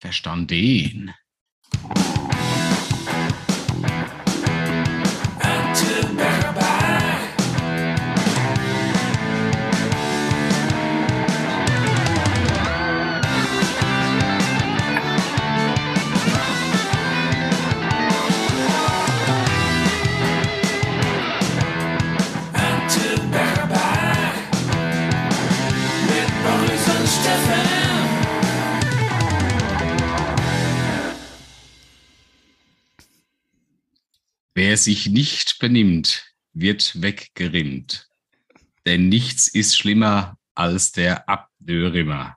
Verstanden. Wer sich nicht benimmt, wird weggerimmt. Denn nichts ist schlimmer als der Abdörimmer.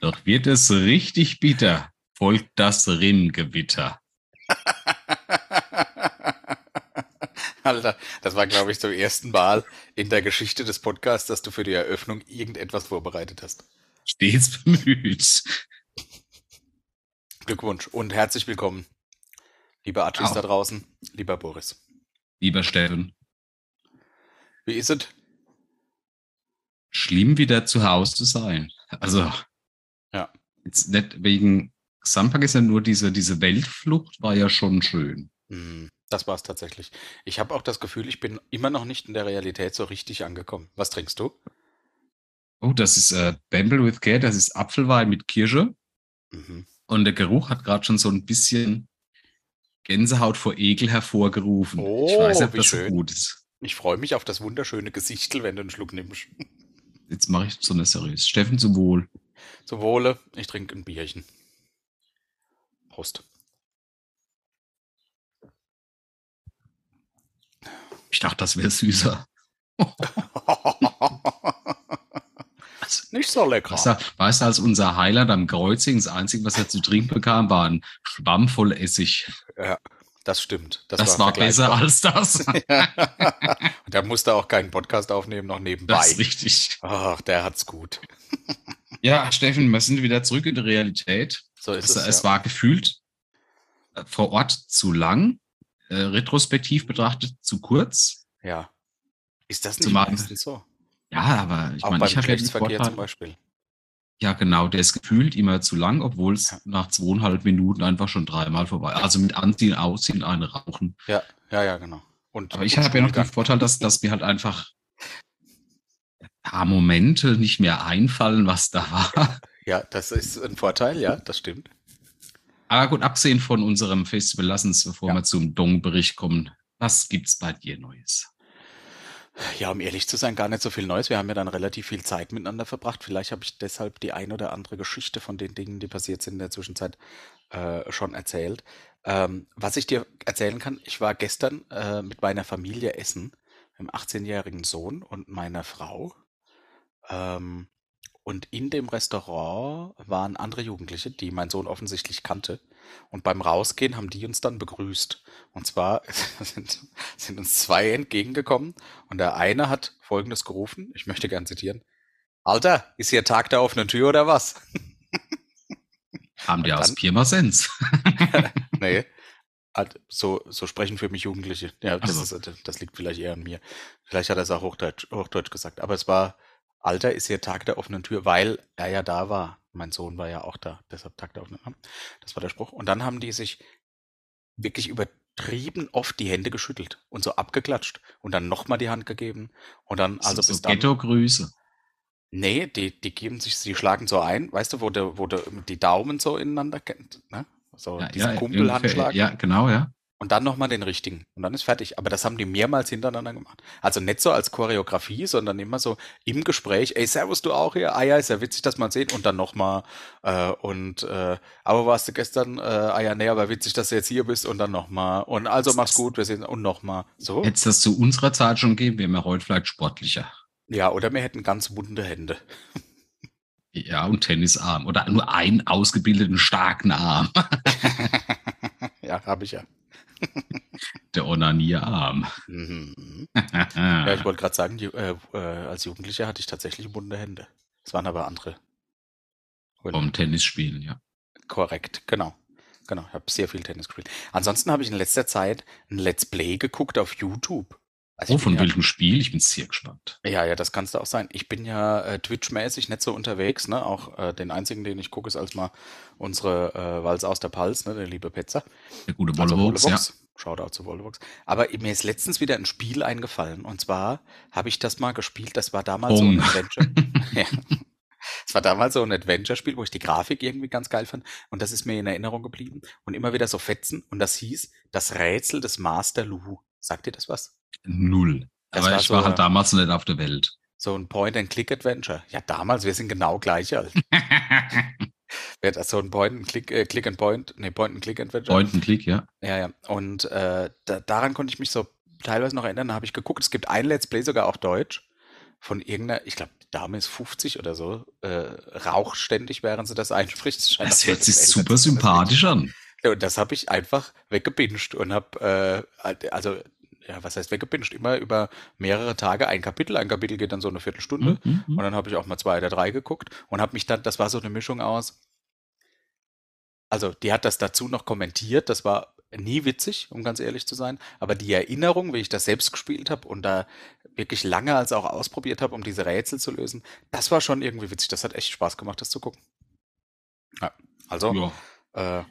Doch wird es richtig bitter, folgt das Rimmgewitter. Alter, das war, glaube ich, zum ersten Mal in der Geschichte des Podcasts, dass du für die Eröffnung irgendetwas vorbereitet hast. Stets bemüht. Glückwunsch und herzlich willkommen, liebe Artis da draußen, lieber Boris. Lieber Steffen. Wie ist es? Schlimm wieder zu Hause zu sein. Also, ja. Jetzt nicht wegen Samstag ist ja nur diese, diese Weltflucht, war ja schon schön. Mhm. Das war es tatsächlich. Ich habe auch das Gefühl, ich bin immer noch nicht in der Realität so richtig angekommen. Was trinkst du? Oh, das ist äh, Bamble with Care, das ist Apfelwein mit Kirsche. Mhm. Und der Geruch hat gerade schon so ein bisschen Gänsehaut vor Ekel hervorgerufen. Oh, ich weiß nicht, ob das schön. gut ist. Ich freue mich auf das wunderschöne Gesichtel, wenn du einen Schluck nimmst. Jetzt mache ich so eine seriös. Steffen, zum Wohl. Zum Wohle. Ich trinke ein Bierchen. Prost. Ich dachte, das wäre süßer. Nicht so lecker. Weißt du, weißt du, als unser Highlight am Kreuzing, das Einzige, was er zu trinken bekam, war ein Schwamm voll Essig. Ja, das stimmt. Das, das war, war besser als das. ja. Und der musste auch keinen Podcast aufnehmen, noch nebenbei. Das ist richtig. Ach, der hat's gut. ja, Steffen, wir sind wieder zurück in die Realität. So ist also, es. Es ja. war gefühlt äh, vor Ort zu lang äh, retrospektiv betrachtet zu kurz. Ja. Ist das nicht meistens so? Ja, aber ich meine, ich habe ja den Vorteil, zum Beispiel. Ja, genau, der ist gefühlt immer zu lang, obwohl es ja. nach zweieinhalb Minuten einfach schon dreimal vorbei. Also mit Anziehen, Ausziehen, eine rauchen. Ja, ja, ja, genau. Und, aber ich habe ja noch den Vorteil, dass, dass mir halt einfach ein paar Momente nicht mehr einfallen, was da war. Ja, das ist ein Vorteil, ja, das stimmt. Aber gut, abgesehen von unserem Festival, lass uns, bevor ja. wir zum Dong-Bericht kommen, was gibt's bei dir Neues? Ja, um ehrlich zu sein, gar nicht so viel Neues. Wir haben ja dann relativ viel Zeit miteinander verbracht. Vielleicht habe ich deshalb die ein oder andere Geschichte von den Dingen, die passiert sind in der Zwischenzeit, äh, schon erzählt. Ähm, was ich dir erzählen kann, ich war gestern äh, mit meiner Familie essen, mit einem 18-jährigen Sohn und meiner Frau. Ähm, und in dem Restaurant waren andere Jugendliche, die mein Sohn offensichtlich kannte. Und beim Rausgehen haben die uns dann begrüßt. Und zwar sind, sind uns zwei entgegengekommen und der eine hat Folgendes gerufen, ich möchte gern zitieren. Alter, ist hier Tag der offenen Tür oder was? Haben die aus Pirmasens? nee, so, so sprechen für mich Jugendliche. Ja, das, also. ist, das liegt vielleicht eher an mir. Vielleicht hat er es auch Hochdeutsch, Hochdeutsch gesagt. Aber es war Alter ist hier Tag der offenen Tür, weil er ja da war. Mein Sohn war ja auch da, deshalb Tag der offenen Tür. Das war der Spruch. Und dann haben die sich wirklich übertrieben oft die Hände geschüttelt und so abgeklatscht und dann nochmal die Hand gegeben und dann, also so, bis so Ghetto-Grüße. Nee, die, die geben sich, die schlagen so ein, weißt du, wo der, wo der die Daumen so ineinander kennt, ne? So ja, diesen ja, Kumpelhandschlag. Ja, genau, ja und dann nochmal den richtigen. Und dann ist fertig. Aber das haben die mehrmals hintereinander gemacht. Also nicht so als Choreografie, sondern immer so im Gespräch, ey, servus du auch hier? Ah ja, ist ja witzig, dass man sehen. Und dann nochmal, äh, und äh, aber warst du gestern, äh, ah ja, nee, aber witzig, dass du jetzt hier bist und dann nochmal. Und also mach's gut, wir sehen und nochmal. So. Hätte es das zu unserer Zeit schon geben, wären wir heute vielleicht sportlicher. Ja, oder wir hätten ganz wunde Hände. Ja, und Tennisarm. Oder nur einen ausgebildeten, starken Arm. ja, habe ich ja. Der Onanierarm. Mhm. ja, ich wollte gerade sagen, die, äh, äh, als Jugendlicher hatte ich tatsächlich bunte Hände. Es waren aber andere. Vom Tennisspielen, ja. Korrekt, genau. Genau, ich habe sehr viel Tennis gespielt. Ansonsten habe ich in letzter Zeit ein Let's Play geguckt auf YouTube. Also oh, von ja, welchem Spiel? Ich bin sehr gespannt. Ja, ja, das kannst du auch sein. Ich bin ja äh, Twitch-mäßig nicht so unterwegs, ne? Auch äh, den einzigen, den ich gucke, ist als mal unsere äh, Walz aus der Pals, ne? Der liebe Petzer. Der gute Wollebox, also ja. Shoutout zu Vollebox. Aber mir ist letztens wieder ein Spiel eingefallen. Und zwar habe ich das mal gespielt. Das war damals Bong. so ein Adventure. ja. Es war damals so ein Adventure-Spiel, wo ich die Grafik irgendwie ganz geil fand. Und das ist mir in Erinnerung geblieben. Und immer wieder so Fetzen. Und das hieß Das Rätsel des Master Lu. Sagt ihr das was? Null. Das Aber war ich so, war halt damals nicht auf der Welt. So ein Point-and-Click-Adventure. Ja, damals, wir sind genau gleich alt. Wäre das so ein Point-and-Click, äh, Click-and-Point, nee, Point-and-Click-Adventure? Point-and-Click, ja. Ja, ja. Und äh, da, daran konnte ich mich so teilweise noch erinnern. Da habe ich geguckt, es gibt ein Let's Play, sogar auf Deutsch, von irgendeiner, ich glaube, die Dame ist 50 oder so, äh, raucht ständig, während sie das einspricht. Das, das hört sich super sympathisch an. Und das habe ich einfach weggebinscht und habe, äh, also ja, was heißt weggepinscht? Immer über mehrere Tage ein Kapitel. Ein Kapitel geht dann so eine Viertelstunde. Mhm, mhm. und dann habe ich auch mal zwei oder drei geguckt und habe mich dann, das war so eine Mischung aus. Also, die hat das dazu noch kommentiert. Das war nie witzig, um ganz ehrlich zu sein. Aber die Erinnerung, wie ich das selbst gespielt habe und da wirklich lange als auch ausprobiert habe, um diese Rätsel zu lösen, das war schon irgendwie witzig. Das hat echt Spaß gemacht, das zu gucken. Ja, also, ja. Äh,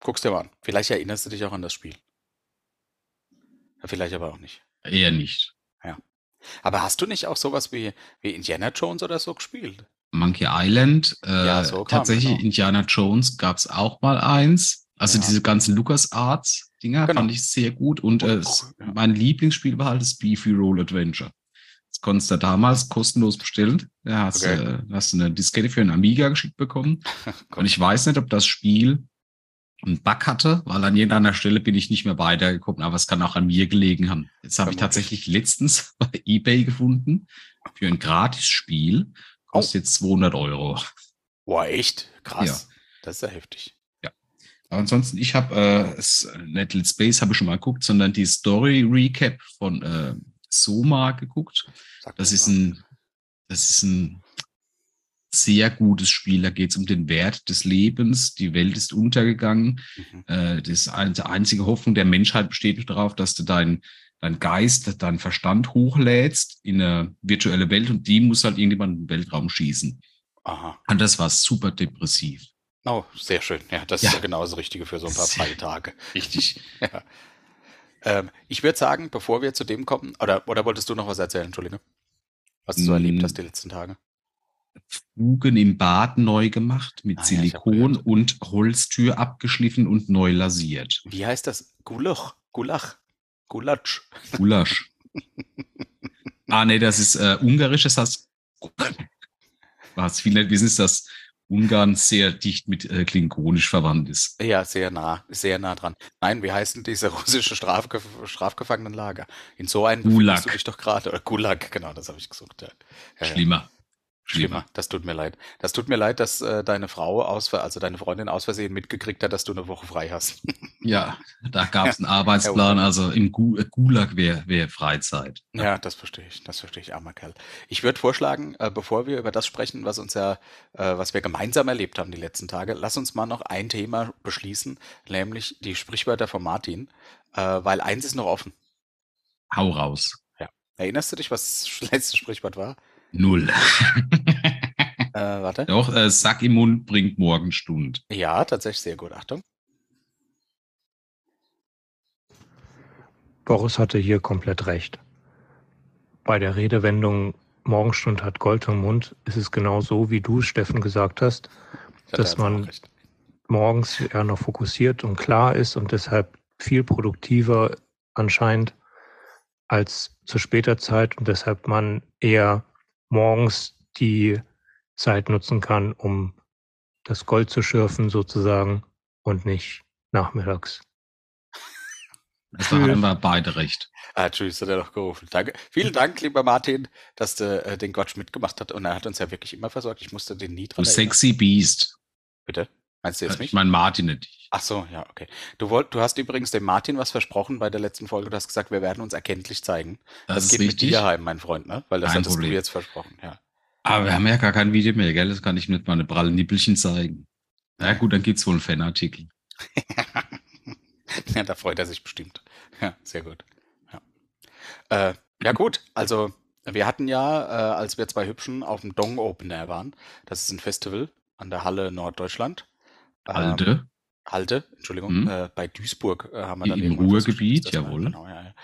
guckst dir mal an. Vielleicht erinnerst du dich auch an das Spiel. Vielleicht aber auch nicht. Eher nicht. Ja. Aber hast du nicht auch sowas wie, wie Indiana Jones oder so gespielt? Monkey Island. Äh, ja, so tatsächlich, genau. Indiana Jones gab es auch mal eins. Also ja. diese ganzen Lucas Arts Dinger genau. fand ich sehr gut. Und, und äh, ja. mein Lieblingsspiel war halt das Beefy Roll Adventure. Das konntest du damals kostenlos bestellen. Da hast, okay. äh, hast du eine Diskette für einen Amiga geschickt bekommen. und ich weiß nicht, ob das Spiel einen Bug hatte, weil an irgendeiner Stelle bin ich nicht mehr weitergekommen, aber es kann auch an mir gelegen haben. Jetzt habe ich tatsächlich letztens bei eBay gefunden für ein Gratis-Spiel, kostet oh. jetzt 200 Euro. Boah, echt? Krass. Ja. Das ist ja heftig. Ja. Aber ansonsten, ich habe äh, nicht Let's Space habe ich schon mal geguckt, sondern die Story Recap von äh, Soma geguckt. das ist ein, das ist ein sehr gutes Spiel. Da geht es um den Wert des Lebens. Die Welt ist untergegangen. Mhm. Äh, das ist eine, die einzige Hoffnung der Menschheit besteht darauf, dass du dein, dein Geist, dein Verstand hochlädst in eine virtuelle Welt und die muss halt irgendjemand in den Weltraum schießen. Aha. Und das war super depressiv. Oh, sehr schön. Ja, das ja. ist ja genau das Richtige für so ein paar freie Tage. Richtig. ja. ähm, ich würde sagen, bevor wir zu dem kommen, oder, oder wolltest du noch was erzählen, Entschuldige? Was du so erlebt hast die letzten Tage? Fugen im Bad neu gemacht, mit ah, Silikon ja, und Holztür abgeschliffen und neu lasiert. Wie heißt das? Gulach? Gulach? Gulatsch? Gulasch. ah, nee, das ist äh, ungarisch, das heißt, was viele wissen, ist, dass Ungarn sehr dicht mit äh, Klingonisch verwandt ist. Ja, sehr nah, sehr nah dran. Nein, wie heißt denn diese russische Strafge Strafgefangenenlager? In so einem Gulag. du dich doch gerade, oder Gulag, genau, das habe ich gesucht. Ja. Ja, Schlimmer. Schlimmer. Das tut mir leid. Das tut mir leid, dass äh, deine Frau aus, also deine Freundin aus Versehen mitgekriegt hat, dass du eine Woche frei hast. ja, da gab es einen Arbeitsplan, also im äh, Gulag wäre wär Freizeit. Ja. ja. das verstehe ich. Das verstehe ich, armer Kerl. Ich würde vorschlagen, äh, bevor wir über das sprechen, was uns ja, äh, was wir gemeinsam erlebt haben die letzten Tage, lass uns mal noch ein Thema beschließen, nämlich die Sprichwörter von Martin, äh, weil eins ist noch offen. Hau raus. Ja. Erinnerst du dich, was das letzte Sprichwort war? Null. äh, warte. Doch, äh, Sack im Mund bringt Morgenstund. Ja, tatsächlich sehr gut. Achtung. Boris hatte hier komplett recht. Bei der Redewendung Morgenstund hat Gold im Mund ist es genau so, wie du, Steffen, gesagt hast, dass man morgens eher noch fokussiert und klar ist und deshalb viel produktiver anscheinend als zu später Zeit und deshalb man eher morgens die Zeit nutzen kann, um das Gold zu schürfen sozusagen und nicht nachmittags. Das haben wir beide recht. Ah, tschüss, hat er doch gerufen. Danke. Vielen Dank, lieber Martin, dass du äh, den Gottsch mitgemacht hast. Und er hat uns ja wirklich immer versorgt. Ich musste den nie dran Du sexy Beast. Bitte? Meinst du jetzt mich? Ich meine Martin nicht. Ach so, ja, okay. Du, wollt, du hast übrigens dem Martin was versprochen bei der letzten Folge. Du hast gesagt, wir werden uns erkenntlich zeigen. Das, das geht richtig. mit dir heim, mein Freund, ne? Weil das Kein hattest Problem. du jetzt versprochen, ja. Aber wir haben ja gar kein Video mehr, gell? Das kann ich mit meine prallen Nippelchen zeigen. Na gut, dann gibt's wohl einen Fanartikel. ja, da freut er sich bestimmt. Ja, sehr gut. Ja. Äh, Ja gut, also wir hatten ja, äh, als wir zwei Hübschen auf dem Dong Open Air waren, das ist ein Festival an der Halle Norddeutschland. Alte. Ähm, Halte, Entschuldigung, Mhm. äh, bei Duisburg äh, haben wir dann Im Ruhrgebiet, jawohl. Genau, ja, ja.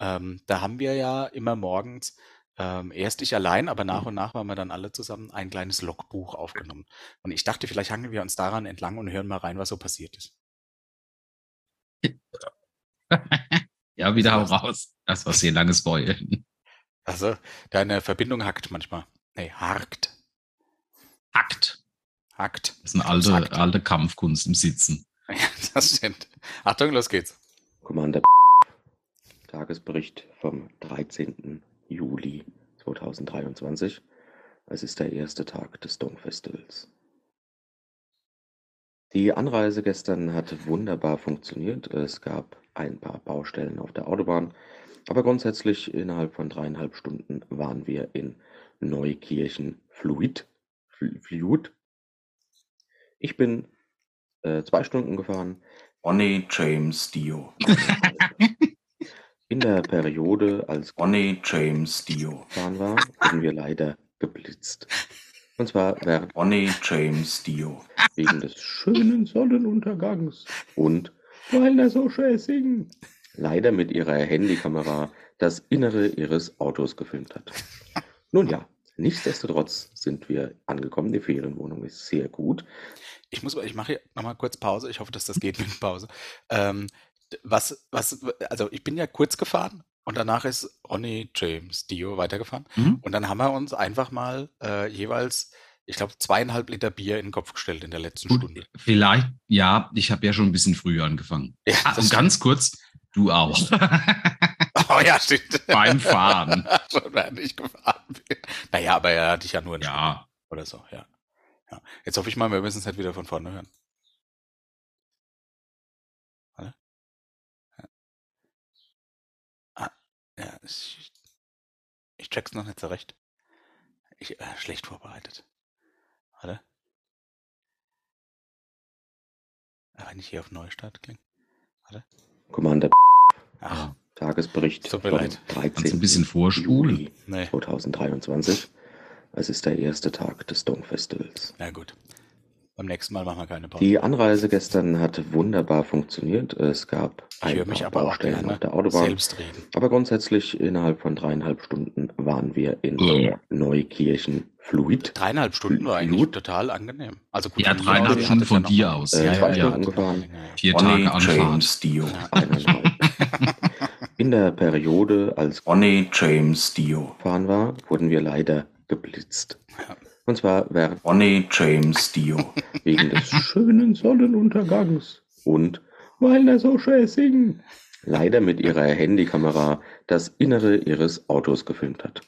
Ähm, da haben wir ja immer morgens, ähm, erst ich allein, aber nach und nach waren wir dann alle zusammen ein kleines Logbuch aufgenommen. Und ich dachte, vielleicht hangeln wir uns daran entlang und hören mal rein, was so passiert ist. Ja, wieder hau Was? raus. Das war sehr langes Beulen. Also, deine Verbindung hackt manchmal. Nee, harkt. Hackt. Hackt. Das ist eine alte, alte Kampfkunst im Sitzen. Ja, das stimmt. Achtung, los geht's. Commander Tagesbericht vom 13. Juli 2023. Es ist der erste Tag des Dong Festivals. Die Anreise gestern hat wunderbar funktioniert. Es gab ein paar Baustellen auf der Autobahn, aber grundsätzlich innerhalb von dreieinhalb Stunden waren wir in Neukirchen Fluid. Fl- Fluid. Ich bin äh, zwei Stunden gefahren. Ronnie James Dio. In der Periode, als Ronnie James Dio. gefahren war, wurden wir leider geblitzt. Und zwar während Ronnie James Dio. wegen des schönen Sonnenuntergangs und weil er so schön singt, leider mit ihrer Handykamera das Innere ihres Autos gefilmt hat. Nun ja, nichtsdestotrotz sind wir angekommen. Die Ferienwohnung ist sehr gut. Ich muss, ich mache hier nochmal kurz Pause. Ich hoffe, dass das geht mit Pause. Ähm, was, was, also ich bin ja kurz gefahren und danach ist Ronny James Dio weitergefahren. Mhm. Und dann haben wir uns einfach mal äh, jeweils, ich glaube, zweieinhalb Liter Bier in den Kopf gestellt in der letzten Gut, Stunde. vielleicht, ja, ich habe ja schon ein bisschen früher angefangen. Ja, Ah, und ganz kurz, du auch. Oh ja, stimmt. Beim Fahren. Schon während ich gefahren bin. Naja, aber er hatte ich ja nur einen Ja, oder so, ja. ja. Jetzt hoffe ich mal, wir müssen es nicht wieder von vorne hören. Warte. Ja. Ah, ja, ich, ich check's noch nicht so recht. Ich, äh, schlecht vorbereitet. Warte. Ah, Wenn ich hier auf Neustart klinge. Commander Ach, Tagesbericht Tut mir vom leid. 13. Kannst ein bisschen vorspulen. Juli nee. 2023. Es ist der erste Tag des Dong Festivals. Na gut. Beim nächsten Mal machen wir keine Pause. Die Anreise gestern hat wunderbar funktioniert. Es gab Ich ein höre mich paar aber auch Baustellen auf der Autobahn. Aber grundsätzlich innerhalb von dreieinhalb Stunden waren wir in Ja. Neukirchen Fluid. Dreieinhalb Stunden war eigentlich Gut. total angenehm. Also gut, Ja, dreieinhalb Stunden hattet von dir aus. Äh, Ja, ja. Gefahren. vier Tage Anfahrt. James Dio. Eineinhalb. In der Periode, als Ronnie James Dio. gefahren war, wurden wir leider geblitzt. Ja. Und zwar während Ronnie James Dio. wegen des schönen Sonnenuntergangs und weil er so schön singt, leider mit ihrer Handykamera das Innere ihres Autos gefilmt hat.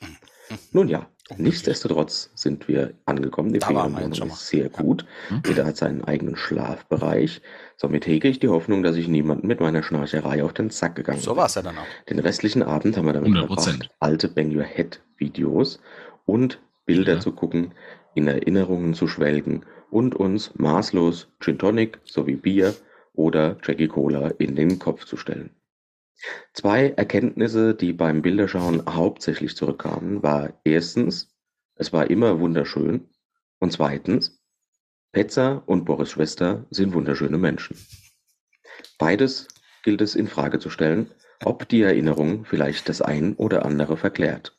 Nun ja, nichtsdestotrotz sind wir angekommen. Die Ferienwohnung ist sehr gut. Mhm. Jeder hat seinen eigenen Schlafbereich. Somit hege ich die Hoffnung, dass ich niemandem mit meiner Schnarcherei auf den Sack gegangen So bin. war es ja dann auch. Den restlichen Abend haben wir damit 100%. verbracht, alte Bang Your Head Videos und Bilder Ja. zu gucken, in Erinnerungen zu schwelgen und uns maßlos Gin Tonic sowie Bier oder Jackie Cola in den Kopf zu stellen. Zwei Erkenntnisse, die beim Bilderschauen hauptsächlich zurückkamen, war erstens, es war immer wunderschön und zweitens, Petzer und Boris Schwester sind wunderschöne Menschen. Beides gilt es in Frage zu stellen, ob die Erinnerung vielleicht das ein oder andere verklärt.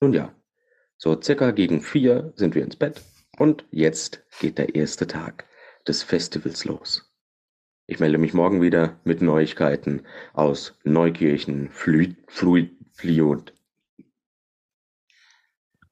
Nun ja, so circa gegen vier sind wir ins Bett und jetzt geht der erste Tag des Festivals los. Ich melde mich morgen wieder mit Neuigkeiten aus Neukirchen, Fluid, Fluid, Fluid.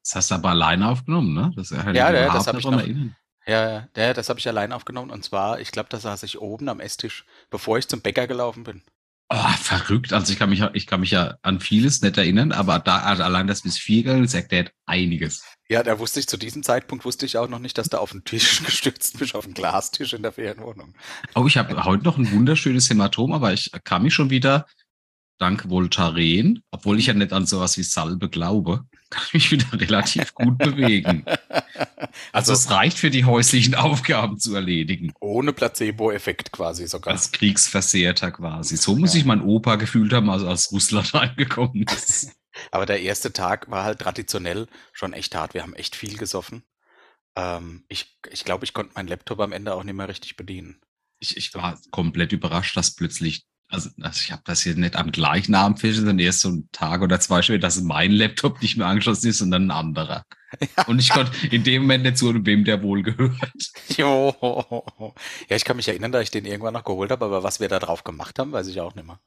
Das hast du aber alleine aufgenommen, ne? Das ist ja, Ja, ja, das überhaupt hab nicht ich noch. Ja, ja, ja, das habe ich allein aufgenommen. Und zwar, ich glaube, da saß ich oben am Esstisch, bevor ich zum Bäcker gelaufen bin. Oh, verrückt. Also ich kann mich, ja- ich kann mich ja an vieles nicht erinnern, aber da also allein das bis vier gegangen ist, erklärt einiges. Ja, da wusste ich zu diesem Zeitpunkt wusste ich auch noch nicht, dass du auf den Tisch gestützt bist, auf den Glastisch in der Ferienwohnung. Oh, ich habe heute noch ein wunderschönes Hämatom, aber ich kann mich schon wieder dank Voltaren, obwohl ich ja nicht an sowas wie Salbe glaube, kann ich mich wieder relativ gut bewegen. Also Also es reicht für die häuslichen Aufgaben zu erledigen. ohne Placebo-Effekt quasi sogar. Als Kriegsversehrter quasi. So muss Ja. sich mein Opa gefühlt haben, als aus Russland reingekommen ist. Aber der erste Tag war halt traditionell schon echt hart. Wir haben echt viel gesoffen. Ähm, ich ich glaube, ich konnte meinen Laptop am Ende auch nicht mehr richtig bedienen. Ich, ich war komplett überrascht, dass plötzlich, also, also ich habe das hier nicht am gleichen Abend festgestellt, sondern erst so einen Tag oder zwei später, dass mein Laptop nicht mehr angeschlossen ist, sondern ein anderer. Und ich konnte in dem Moment nicht zu wem der wohl gehört. Jo. Ja, ich kann mich erinnern, dass ich den irgendwann noch geholt habe, aber was wir da drauf gemacht haben, weiß ich auch nicht mehr.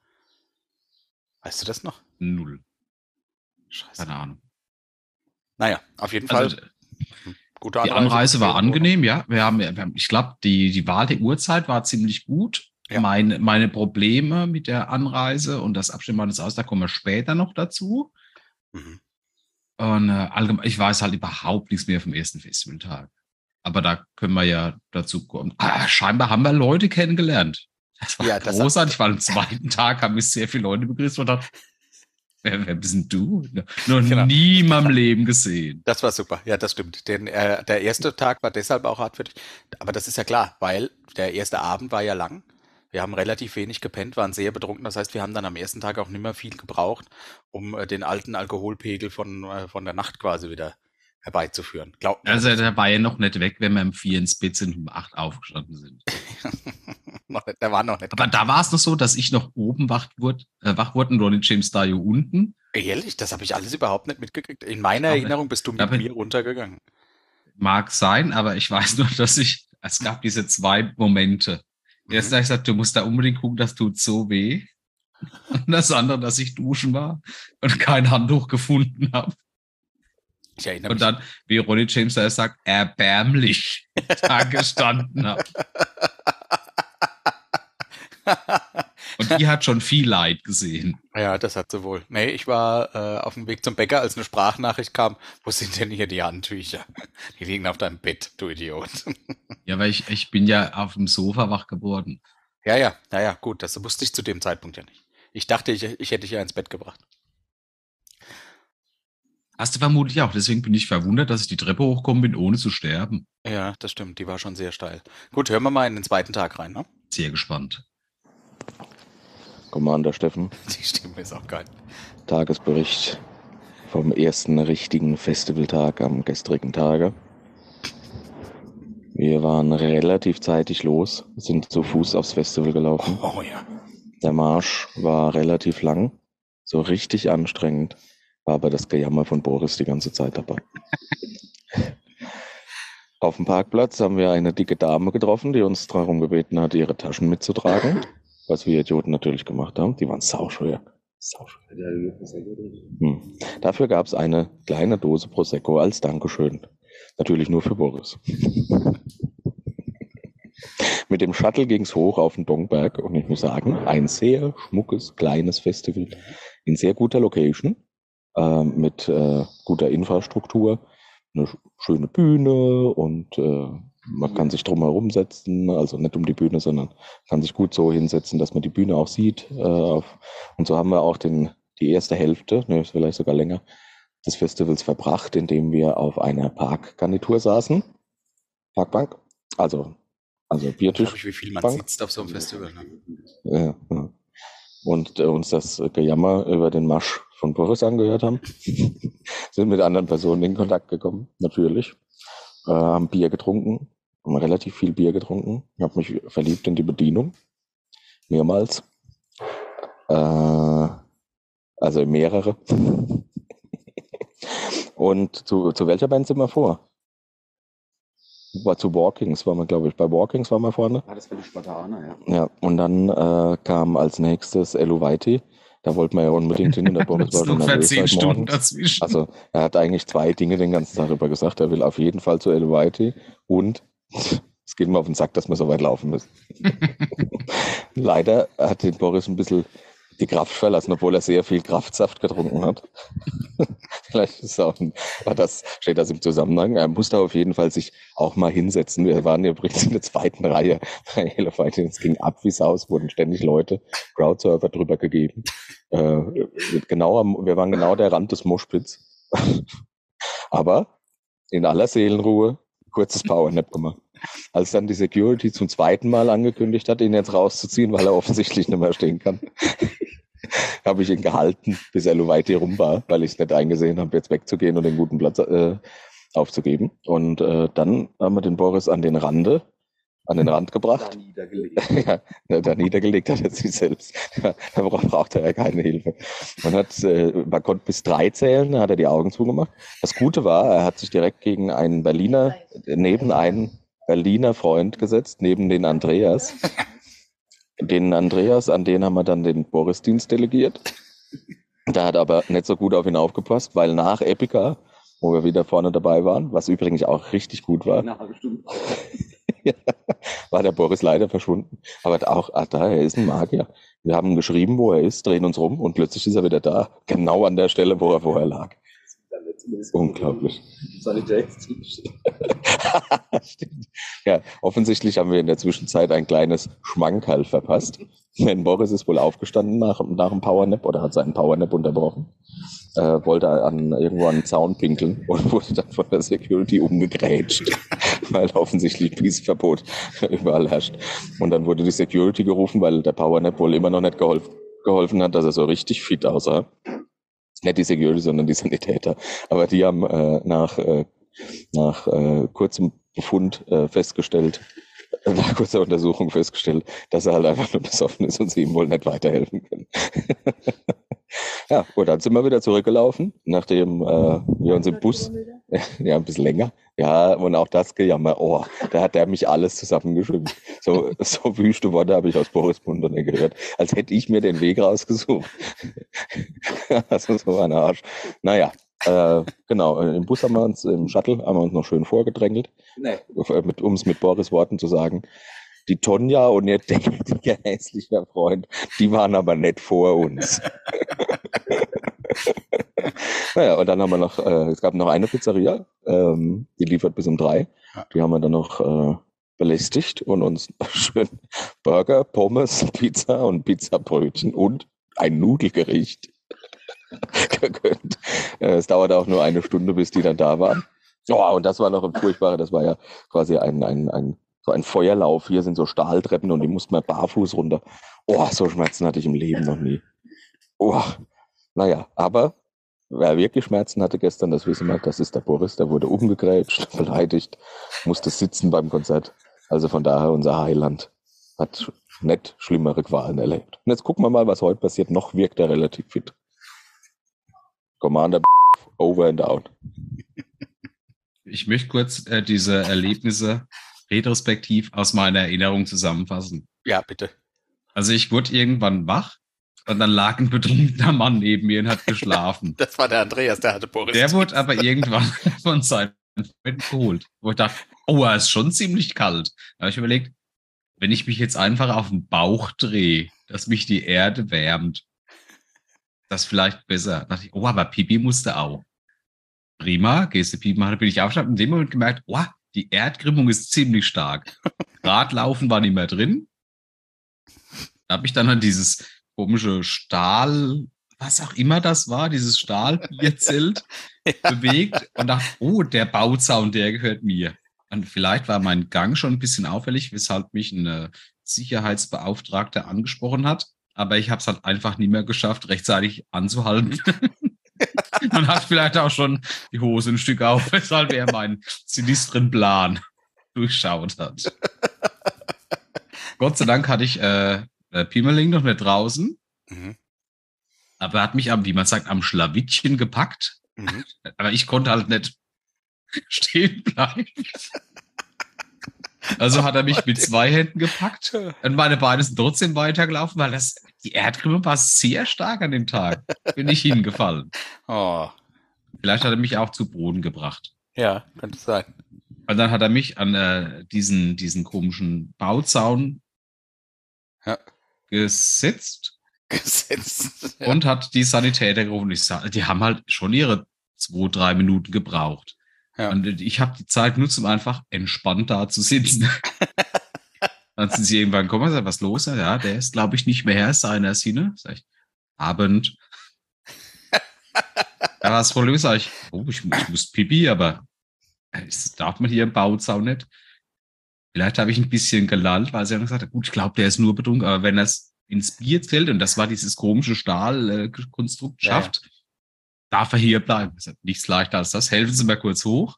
Weißt du das noch? Null. Scheiße. Keine Ahnung. Naja, auf jeden Fall. Also, gute die Anreise war angenehm, ja. Wir haben, wir haben ich glaube, die, die Wahl der Uhrzeit war ziemlich gut. Ja. Meine, meine Probleme mit der Anreise und das Abstimmen meines Aus, da kommen wir später noch dazu. Mhm. Und äh, allgemein, ich weiß halt überhaupt nichts mehr vom ersten Festivaltag. Aber da können wir ja dazu kommen. Ah, scheinbar haben wir Leute kennengelernt. Das war Ja, das- großartig, weil am zweiten Tag haben mich sehr viele Leute begrüßt und dachte, wer, wer bist denn du? Noch Genau. nie in meinem Leben gesehen. Das war super. Ja, das stimmt. Denn äh, der erste Tag war deshalb auch hart für dich. Aber das ist ja klar, weil der erste Abend war ja lang. Wir haben relativ wenig gepennt, waren sehr betrunken. Das heißt, wir haben dann am ersten Tag auch nicht mehr viel gebraucht, um äh, den alten Alkoholpegel von, äh, von der Nacht quasi wieder herbeizuführen. Glaubt mir. Also der war ja noch nicht weg, wenn wir um vier ins Bett sind und um acht aufgestanden sind. noch nicht, der war noch nicht. Aber da war es noch so, dass ich noch oben wach wurde, äh, wach wurde und Ronnie James da unten. Ehrlich, das habe ich alles überhaupt nicht mitgekriegt. In meiner Aber- Erinnerung bist du mit mir runtergegangen. Mag sein, aber ich weiß nur, dass ich, es gab diese zwei Momente. Erst habe ich gesagt, du musst da unbedingt gucken, das tut so weh. Und das andere, dass ich duschen war und kein Handtuch gefunden habe. Und dann, wie Ronnie James da sagt, erbärmlich da gestanden habe. Und die hat schon viel Leid gesehen. Ja, das hat sie wohl. Nee, ich war äh, auf dem Weg zum Bäcker, als eine Sprachnachricht kam. Wo sind denn hier die Handtücher? Die liegen auf deinem Bett, du Idiot. Ja, weil ich, ich bin ja auf dem Sofa wach geworden. ja, ja, naja, gut, das wusste ich zu dem Zeitpunkt ja nicht. Ich dachte, ich, ich hätte dich ja ins Bett gebracht. Hast du vermutlich auch. Deswegen bin ich verwundert, dass ich die Treppe hochkommen bin, ohne zu sterben. Ja, das stimmt, die war schon sehr steil. Gut, hören wir mal in den zweiten Tag rein, ne? Sehr gespannt. Commander Steffen, Die Stimme ist auch geil. Tagesbericht vom ersten richtigen Festivaltag am gestrigen Tage. Wir waren relativ zeitig los, sind zu Fuß aufs Festival gelaufen. Oh ja. Der Marsch war relativ lang, so richtig anstrengend, war aber das Gejammer von Boris die ganze Zeit dabei. Auf dem Parkplatz haben wir eine dicke Dame getroffen, die uns darum gebeten hat, ihre Taschen mitzutragen, was wir Idioten natürlich gemacht haben. Die waren sauschwer. Sauschwer. Hm. Dafür gab es eine kleine Dose Prosecco als Dankeschön. Natürlich nur für Boris. Mit dem Shuttle ging's hoch auf den Dongberg und ich muss sagen, ein sehr schmuckes, kleines Festival in sehr guter Location, äh, mit äh, guter Infrastruktur, eine sch- schöne Bühne und äh, man kann sich drumherum setzen, also nicht um die Bühne, sondern kann sich gut so hinsetzen, dass man die Bühne auch sieht. Äh, und so haben wir auch den, die erste Hälfte, ne, vielleicht sogar länger, des Festivals verbracht, indem wir auf einer Parkgarnitur saßen. Parkbank. Also, also Biertisch. Ich, wie viel man Bank. sitzt auf so einem Festival. Ne? Ja, ja. Und äh, uns das Gejammer über den Marsch von Boris angehört haben. Sind mit anderen Personen in Kontakt gekommen, natürlich. Äh, haben Bier getrunken, relativ viel Bier getrunken. Ich habe mich verliebt in die Bedienung. Mehrmals. Äh, also in mehrere. Und zu, zu welcher Band sind wir vor? War zu Walkings, waren wir, glaube ich. Bei Walkings waren wir vorne. Ah, das war die Spartaner, ja. Ja, und dann äh, kam als nächstes Eluvaiti. Da wollten wir ja unbedingt hin. Und der war Das zehn Stunden morgens. dazwischen. Also er hat eigentlich zwei Dinge den ganzen Tag über gesagt. Er will auf jeden Fall zu Eluvaiti und es geht ihm auf den Sack, dass wir so weit laufen müssen. Leider hat den Boris ein bisschen die Kraft verlassen, obwohl er sehr viel Kraftsaft getrunken hat. Vielleicht ist auch ein, war das, steht das im Zusammenhang. Er musste auf jeden Fall sich auch mal hinsetzen. Wir waren ja übrigens in der zweiten Reihe bei Elevator. Es ging ab wie Saus, wurden ständig Leute, Crowdsurfer drüber gegeben. Äh, genau am, wir waren genau der Rand des Moschpitz. Aber in aller Seelenruhe kurzes Powernap gemacht. Als dann die Security zum zweiten Mal angekündigt hat, ihn jetzt rauszuziehen, weil er offensichtlich nicht mehr stehen kann, habe ich ihn gehalten, bis er weit hier rum war, weil ich es nicht eingesehen habe, jetzt wegzugehen und den guten Platz äh, aufzugeben. Und äh, dann haben wir den Boris an den Rande, an den Rand gebracht. Da niedergelegt. ja, da niedergelegt hat er sich selbst. da braucht er ja keine Hilfe. Man, hat, äh, man konnte bis drei zählen, da hat er die Augen zugemacht. Das Gute war, er hat sich direkt gegen einen Berliner, neben einen Berliner Freund gesetzt, neben den Andreas. Den Andreas, an den haben wir dann den Boris-Dienst delegiert. Da hat aber nicht so gut auf ihn aufgepasst, weil nach Epica, wo wir wieder vorne dabei waren, was übrigens auch richtig gut war, war der Boris leider verschwunden. Aber auch, ach da, er ist ein Magier. Wir haben geschrieben, wo er ist, drehen uns rum und plötzlich ist er wieder da, genau an der Stelle, wo er vorher lag. Unglaublich. Stimmt. Ja, offensichtlich haben wir in der Zwischenzeit ein kleines Schmankerl verpasst. Denn Boris ist wohl aufgestanden nach, nach dem Powernap oder hat seinen Powernap unterbrochen. Äh, wollte an, irgendwo an den Zaun pinkeln und wurde dann von der Security umgegrätscht, weil offensichtlich Peace-Verbot überall herrscht. Und dann wurde die Security gerufen, weil der Powernap wohl immer noch nicht geholfen, geholfen hat, dass er so richtig fit aussah nicht die Security, sondern die Sanitäter. Aber die haben äh, nach, äh, nach äh, kurzem Befund äh, festgestellt, äh, nach kurzer Untersuchung festgestellt, dass er halt einfach nur besoffen ist und sie ihm wohl nicht weiterhelfen können. ja, und dann sind wir wieder zurückgelaufen, nachdem äh, wir uns im Bus, ja, ein bisschen länger, ja, und auch das Gejammer, oh, da hat er mich alles zusammengeschimpft. So, so wüste Worte habe ich aus Boris Mund gehört, als hätte ich mir den Weg rausgesucht. das ist so ein Arsch. Naja, äh, genau, im Bus haben wir uns, im Shuttle haben wir uns noch schön vorgedrängelt, nee. um es mit Boris Worten zu sagen. Die Tonja und ihr dämlicher, hässlicher Freund, die waren aber nicht vor uns. naja, und dann haben wir noch, äh, es gab noch eine Pizzeria, ähm, die liefert bis um drei. Die haben wir dann noch äh, belästigt und uns schön Burger, Pommes, Pizza und Pizzabrötchen und ein Nudelgericht gegönnt. Äh, es dauerte auch nur eine Stunde, bis die dann da waren. Oh, und das war noch ein furchtbarer, das war ja quasi ein, ein, ein, so ein Feuerlauf. Hier sind so Stahltreppen und die mussten wir barfuß runter. Oh, so Schmerzen hatte ich im Leben noch nie. Oh, naja, aber wer wirklich Schmerzen hatte gestern, das wissen wir, das ist der Boris, der wurde umgegrätscht, beleidigt, musste sitzen beim Konzert. Also von daher unser Heiland hat nicht schlimmere Qualen erlebt. Und jetzt gucken wir mal, was heute passiert. Noch wirkt er relativ fit. Commander over and out. Ich möchte kurz äh, diese Erlebnisse retrospektiv aus meiner Erinnerung zusammenfassen. Ja, bitte. Also ich wurde irgendwann wach und dann lag ein betrunkener Mann neben mir und hat geschlafen. das war der Andreas, der hatte Boris. Der wurde aber irgendwann von seinem Freund geholt. Wo ich dachte, oh, er ist schon ziemlich kalt. Da habe ich überlegt, wenn ich mich jetzt einfach auf den Bauch drehe, dass mich die Erde wärmt, das vielleicht besser. Da dachte ich, oh, aber Pipi musste auch. Prima, gehst du Pipi machen, bin ich aufgestanden. In dem Moment gemerkt, oh, die Erdkrümmung ist ziemlich stark. Radlaufen war nicht mehr drin. Da habe ich dann an dieses komische Stahl, was auch immer das war, dieses Stahlbierzelt ja. bewegt und dachte, oh, der Bauzaun, der gehört mir. Und vielleicht war mein Gang schon ein bisschen auffällig, weshalb mich ein Sicherheitsbeauftragter angesprochen hat aber ich habe es halt einfach nie mehr geschafft, rechtzeitig anzuhalten. Man hat vielleicht auch schon die Hose ein Stück auf, weshalb er meinen sinistren Plan durchschaut hat. Gott sei Dank hatte ich äh, Piemeling noch nicht draußen. Mhm. Aber er hat mich am, wie man sagt, am Schlawittchen gepackt. Mhm. Aber ich konnte halt nicht stehen bleiben. Also hat er mich mit zwei Händen gepackt und meine Beine sind trotzdem weitergelaufen, weil das die Erdkrümmung war sehr stark an dem Tag. Bin ich hingefallen. Oh. Vielleicht hat er mich auch zu Boden gebracht. Ja, könnte sein. Und dann hat er mich an äh, diesen, diesen komischen Bauzaun ja. Gesetzt. Gesetzt. Ja. Und hat die Sanitäter gerufen. Ich sag, die haben halt schon ihre zwei, drei Minuten gebraucht. Ja. Und ich habe die Zeit genutzt, um einfach entspannt da zu sitzen. Dann sind sie irgendwann gekommen und sagen, was los? Ja, der ist, glaube ich, nicht mehr Herr seiner Sinne. Sag ich, Abend. ja, was Problem sag ich, oh, ich, ich muss pipi, aber das darf man hier im Bauzaun nicht. Vielleicht habe ich ein bisschen gelallt, weil sie haben gesagt, gut, ich glaube, der ist nur betrunken, aber wenn er es ins Bierzelt und das war dieses komische Stahlkonstrukt Ja, ja. schafft. Darf er hier bleiben? Ich sag, nichts leichter als das. Helfen Sie mir kurz hoch.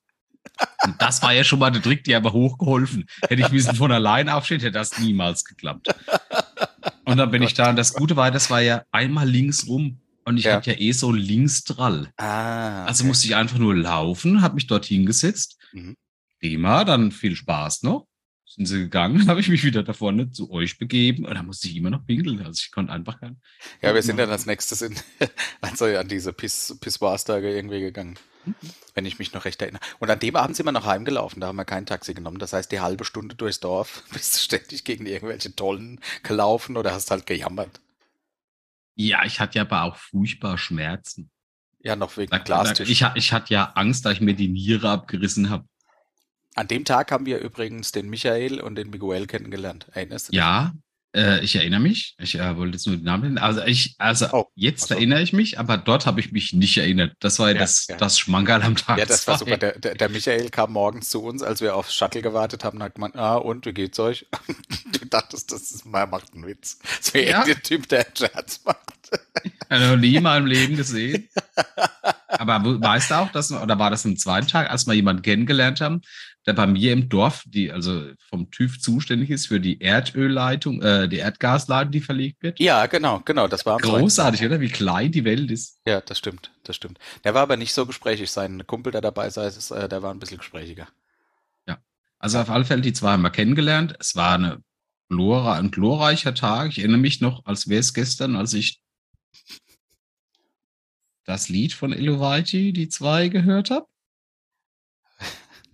Und das war ja schon mal der Trick, die aber hochgeholfen. Hätte ich bisschen von allein aufstehen, hätte das niemals geklappt. Und dann bin ich da. Und das Gute war, das war ja einmal links rum. Und ich Ja. hatte ja eh so Linksdrall. Ah, Also okay. musste ich einfach nur laufen, habe mich dort hingesetzt. Mhm. Prima, dann viel Spaß noch. Sind sie gegangen, habe ich mich wieder da vorne zu euch begeben und da musste ich immer noch pinkeln. Also ich konnte einfach kein. Ja, wir sind dann als nächstes in, also an diese Piss, Pisswars-Tage irgendwie gegangen. Mhm. Wenn ich mich noch recht erinnere. Und an dem Abend sind wir noch heimgelaufen, da haben wir kein Taxi genommen. Das heißt, die halbe Stunde durchs Dorf bist du ständig gegen irgendwelche Tollen gelaufen oder hast halt gejammert. Ja, ich hatte ja aber auch furchtbar Schmerzen. Ja, noch wegen Da, da, Glastisch. ich, ich hatte ja Angst, da ich mir die Niere abgerissen habe. An dem Tag haben wir übrigens den Michael und den Miguel kennengelernt. Erinnerst du dich? Ja, äh, ich erinnere mich. Ich äh, wollte jetzt nur den Namen nennen. Also ich, also Oh, jetzt ach so. erinnere ich mich, aber dort habe ich mich nicht erinnert. Das war ja, das, ja. das Schmankerl am Tag. Ja, das war super. Der, der, der Michael kam morgens zu uns, als wir aufs Shuttle gewartet haben, und hat gemeint, ah, und, wie geht's euch? Du dachtest, das ist, man macht einen Witz. Das wäre Ja. der Typ, der einen Scherz macht. Ich habe noch nie in meinem Leben gesehen. Aber weißt du auch, dass, oder war das am zweiten Tag, als wir jemanden kennengelernt haben, der bei mir im Dorf, die also vom TÜV zuständig ist für die Erdölleitung, äh, die Erdgasleitung, die verlegt wird? Ja, genau, genau, das war Großartig, oder? Wie klein die Welt ist. Ja, das stimmt, das stimmt. Der war aber nicht so gesprächig. Sein Kumpel, der dabei sei, ist, äh, der war ein bisschen gesprächiger. Also auf alle Fälle, die zwei haben wir kennengelernt. Es war eine glora, ein glorreicher Tag. Ich erinnere mich noch, als wäre es gestern, als ich das Lied von Elovaiti, die zwei, gehört habe.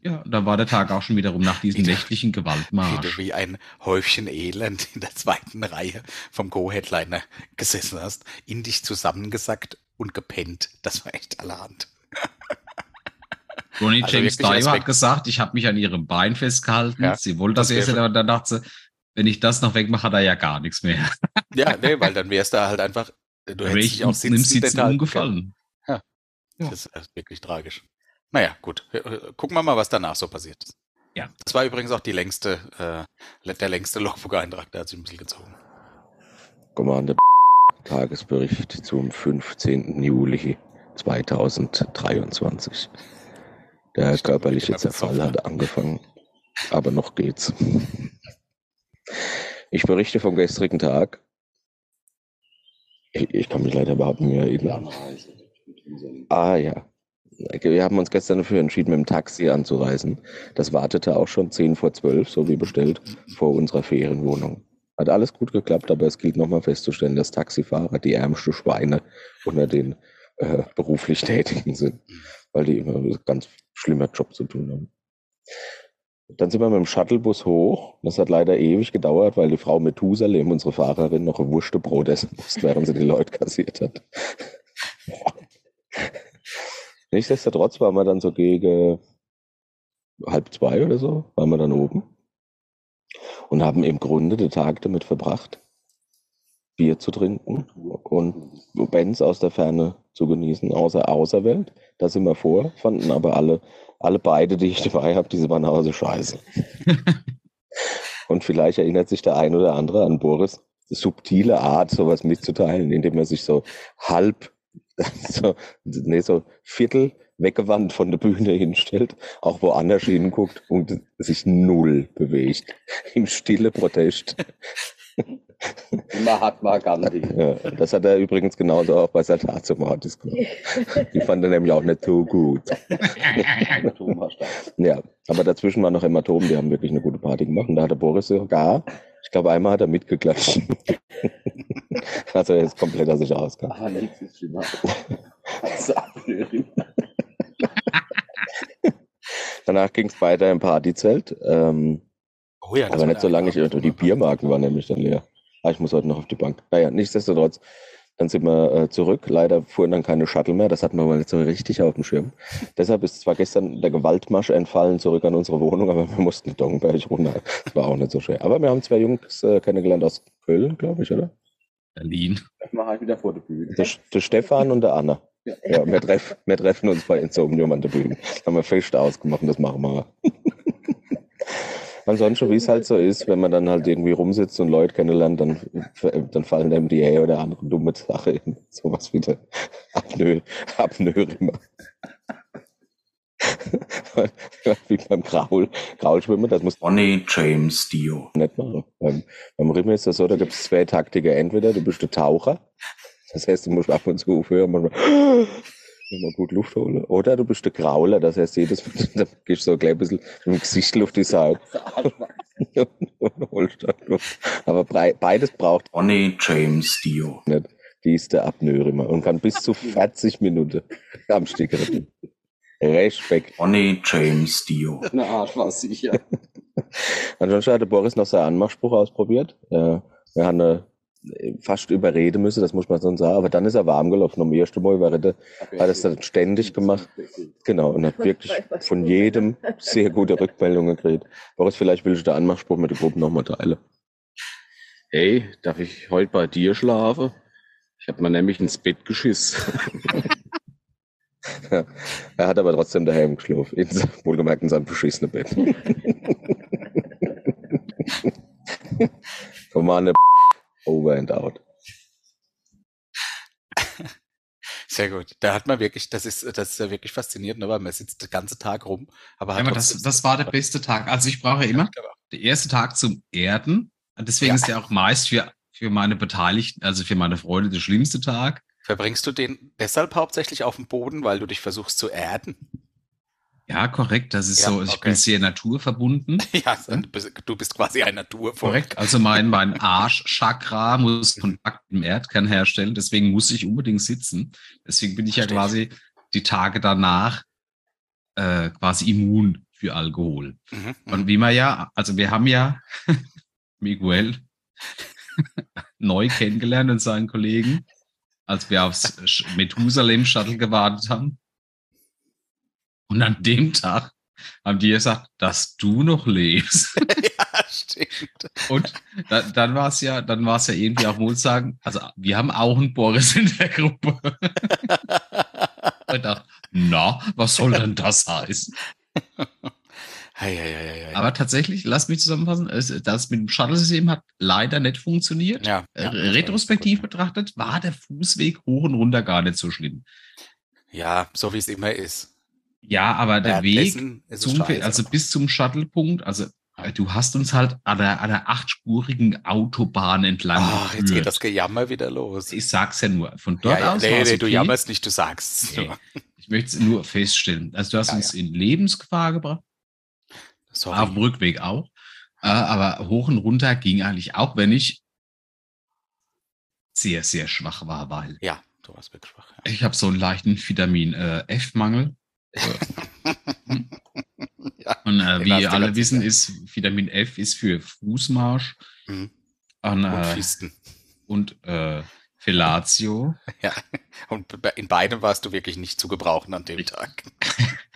Ja, und da war der Tag auch schon wieder rum nach diesem Wie du- nächtlichen Wie du Gewaltmarsch. wie ein Häufchen Elend in der zweiten Reihe vom Go-Headliner gesessen hast, in dich zusammengesackt und gepennt. Das war echt allerhand. Ronnie Also James Dio hat gesagt, ich habe mich an ihrem Bein festgehalten. Ja, sie wollte das erst, aber dann dachte sie, wenn ich das noch wegmache, hat er ja gar nichts mehr. Ja, nee, weil dann wärst du halt einfach, du hättest ich dich auch sitzen, Sitzen halten umgefallen. können. Das ist echt wirklich tragisch. Naja, gut. Gucken wir mal, was danach so passiert ist. Ja. Das war übrigens auch die längste, äh, der längste Logbook-Eintrag, der hat sich ein bisschen gezogen. Kommande Tagesbericht zum 15. Juli 2023. Der Ich glaub, körperliche Zerfall hat angefangen, aber noch geht's. Ich berichte vom gestrigen Tag. Ich, ich kann mich leider überhaupt nicht mehr erinnern. Ah ja. Wir haben uns gestern dafür entschieden, mit dem Taxi anzureisen. Das wartete auch schon 10 vor 12, so wie bestellt, vor unserer Ferienwohnung. Hat alles gut geklappt, aber es gilt nochmal festzustellen, dass Taxifahrer die ärmste Schweine unter den äh, beruflich Tätigen sind, weil die immer ganz schlimmer Job zu tun haben. Dann sind wir mit dem Shuttlebus hoch. Das hat leider ewig gedauert, weil die Frau Methusalem, unsere Fahrerin, noch ein Wurstebrot essen musste, während sie die Leute kassiert hat. Nichtsdestotrotz waren wir dann so gegen halb zwei oder so, waren wir dann oben und haben im Grunde den Tag damit verbracht, Bier zu trinken und Bands aus der Ferne zu genießen, außer Außerwelt. Da sind wir vor, fanden aber alle, alle beide, die ich dabei habe, diese waren also scheiße. und vielleicht erinnert sich der ein oder andere an Boris subtile Art, sowas mitzuteilen, indem er sich so halb, so, nee, so Viertel weggewandt von der Bühne hinstellt, auch woanders hinguckt und sich null bewegt. Im stille Protest. Mahatma Gandhi. Ja, das hat er übrigens genauso auch bei Saltatio-Mortis gemacht. Die fand er nämlich auch nicht so gut. Ja, aber dazwischen waren noch Hämatomen, die haben wirklich eine gute Party gemacht. Und da hat der Boris sogar, ich glaube, einmal hat er mitgeklatscht. also er ist komplett aus sich rausgegangen. Ah, nichts ist schlimmer. als Abhören. Danach ging es weiter im Partyzelt. Ähm, Oh ja, das aber nicht so lange, ich, Eintrag. die Biermarken waren nämlich dann leer. Ah, ich muss heute noch auf die Bank. Naja, nichtsdestotrotz, dann sind wir äh, zurück. Leider fuhren dann keine Shuttle mehr. Das hatten wir mal nicht so richtig auf dem Schirm. Deshalb ist zwar gestern der Gewaltmarsch entfallen zurück an unsere Wohnung, aber wir mussten Doggenberg runter. Das war auch nicht so schwer. Aber wir haben zwei Jungs äh, kennengelernt aus Köln, glaube ich, oder? Berlin. Das mache ich wieder vor der Bühne. Der, der Stefan und der Anna. Ja, wir, treff, wir treffen uns bei Insomnium an der Bühne. Das haben wir fest ausgemacht und das machen wir. Ansonsten, wie es halt so ist, wenn man dann halt irgendwie rumsitzt und Leute kennenlernt, dann, dann fallen einem die eine oder andere dumme Sache in sowas wie der Apnoe, Apnoe-Rimmer. wie beim Graul, Graulschwimmen, das muss man Ronnie James Dio. nicht machen. Beim, beim Rimmer ist das so, da gibt es zwei Taktiker. Entweder du bist der Taucher, das heißt, du musst ab und zu aufhören, manchmal immer gut Luft holen. Oder du bist der Grauler, das heißt, jedes Mal da gehst du so gleich ein bisschen mit dem Gesicht auf die Seite und holst dann Luft. Aber beides braucht Ronnie James Dio. nicht. Die ist der Apnoe-Rimmer und kann bis zu 40 Minuten am Stück rennen. Respekt. Ronnie James Dio. Eine Arsch war sicher. Ansonsten hat der Boris noch seinen Anmachspruch ausprobiert. Äh, wir haben äh, fast überreden müssen, das muss man so sagen. Aber dann ist er warm gelaufen. Am ersten Mal war er, hat es dann ständig gemacht. Genau, und hat wirklich von jedem sehr gute Rückmeldungen gekriegt. Boris, vielleicht will ich den Anmachspruch mit der Gruppe nochmal teilen. Hey, darf ich heute bei dir schlafen? Ich habe mir nämlich ins Bett geschissen. Er hat aber trotzdem daheim geschlafen. In, wohlgemerkt in seinem beschissenen Bett. Formale over and out. Sehr gut. Da hat man wirklich, das ist, das ist ja wirklich faszinierend, aber man sitzt den ganzen Tag rum, aber Ja, aber das, das war der beste Tag. Also ich brauche immer Genau. der erste Tag zum Erden. Und deswegen Ja. ist der auch meist für, für meine Beteiligten, also für meine Freunde, der schlimmste Tag. Verbringst du den deshalb hauptsächlich auf dem Boden, weil du dich versuchst zu erden? Ja, korrekt. Das ist Ja, so, ich okay. bin sehr naturverbunden. Ja, du bist, du bist quasi ein Naturvolk. Korrekt. Also mein, mein Arschchakra muss Kontakt dem Erdkern herstellen. Deswegen muss ich unbedingt sitzen. Deswegen bin ich ja Verstehe quasi die Tage danach äh, quasi immun für Alkohol. Mhm, Und mhm. wie man ja, also wir haben ja Miguel neu kennengelernt und seinen Kollegen, als wir aufs Methusalem-Shuttle gewartet haben. Und an dem Tag haben die gesagt, dass du noch lebst. ja, stimmt. Und da, dann war es ja, dann war es ja irgendwie auch wohl sagen, also wir haben auch einen Boris in der Gruppe. Und ich dachte, na, was soll denn das heißen? Hei, hei, hei. Aber tatsächlich, lass mich zusammenfassen, das mit dem Shuttle-System hat leider nicht funktioniert. ja, Äh, ja, Retrospektiv betrachtet war der Fußweg hoch und runter gar nicht so schlimm. Ja, so wie es immer ist. Ja, aber der Weg zum, also bis zum Shuttle-Punkt, also äh, du hast uns halt an der, an der achtspurigen Autobahn entlang Ach, jetzt geht das Gejammer wieder los. Ich sag's ja nur. Von dort ja, aus nee, nee, du okay. jammerst nicht, du sagst. Nee. Ich möchte es nur feststellen. Also du hast Ja, uns in Lebensgefahr gebracht, Sorry. auf dem Rückweg auch. Äh, aber hoch und runter ging eigentlich auch, wenn ich sehr, sehr schwach war, weil ja, du warst wirklich schwach. Ich habe so einen leichten Vitamin äh, F-Mangel. Ja. Und äh, wie du alle wissen, ist Vitamin F ist für Fußmarsch Mhm. und, Und äh, Fisten. und äh, Fellatio. Ja. Und in beidem warst du wirklich nicht zu gebrauchen an dem Tag.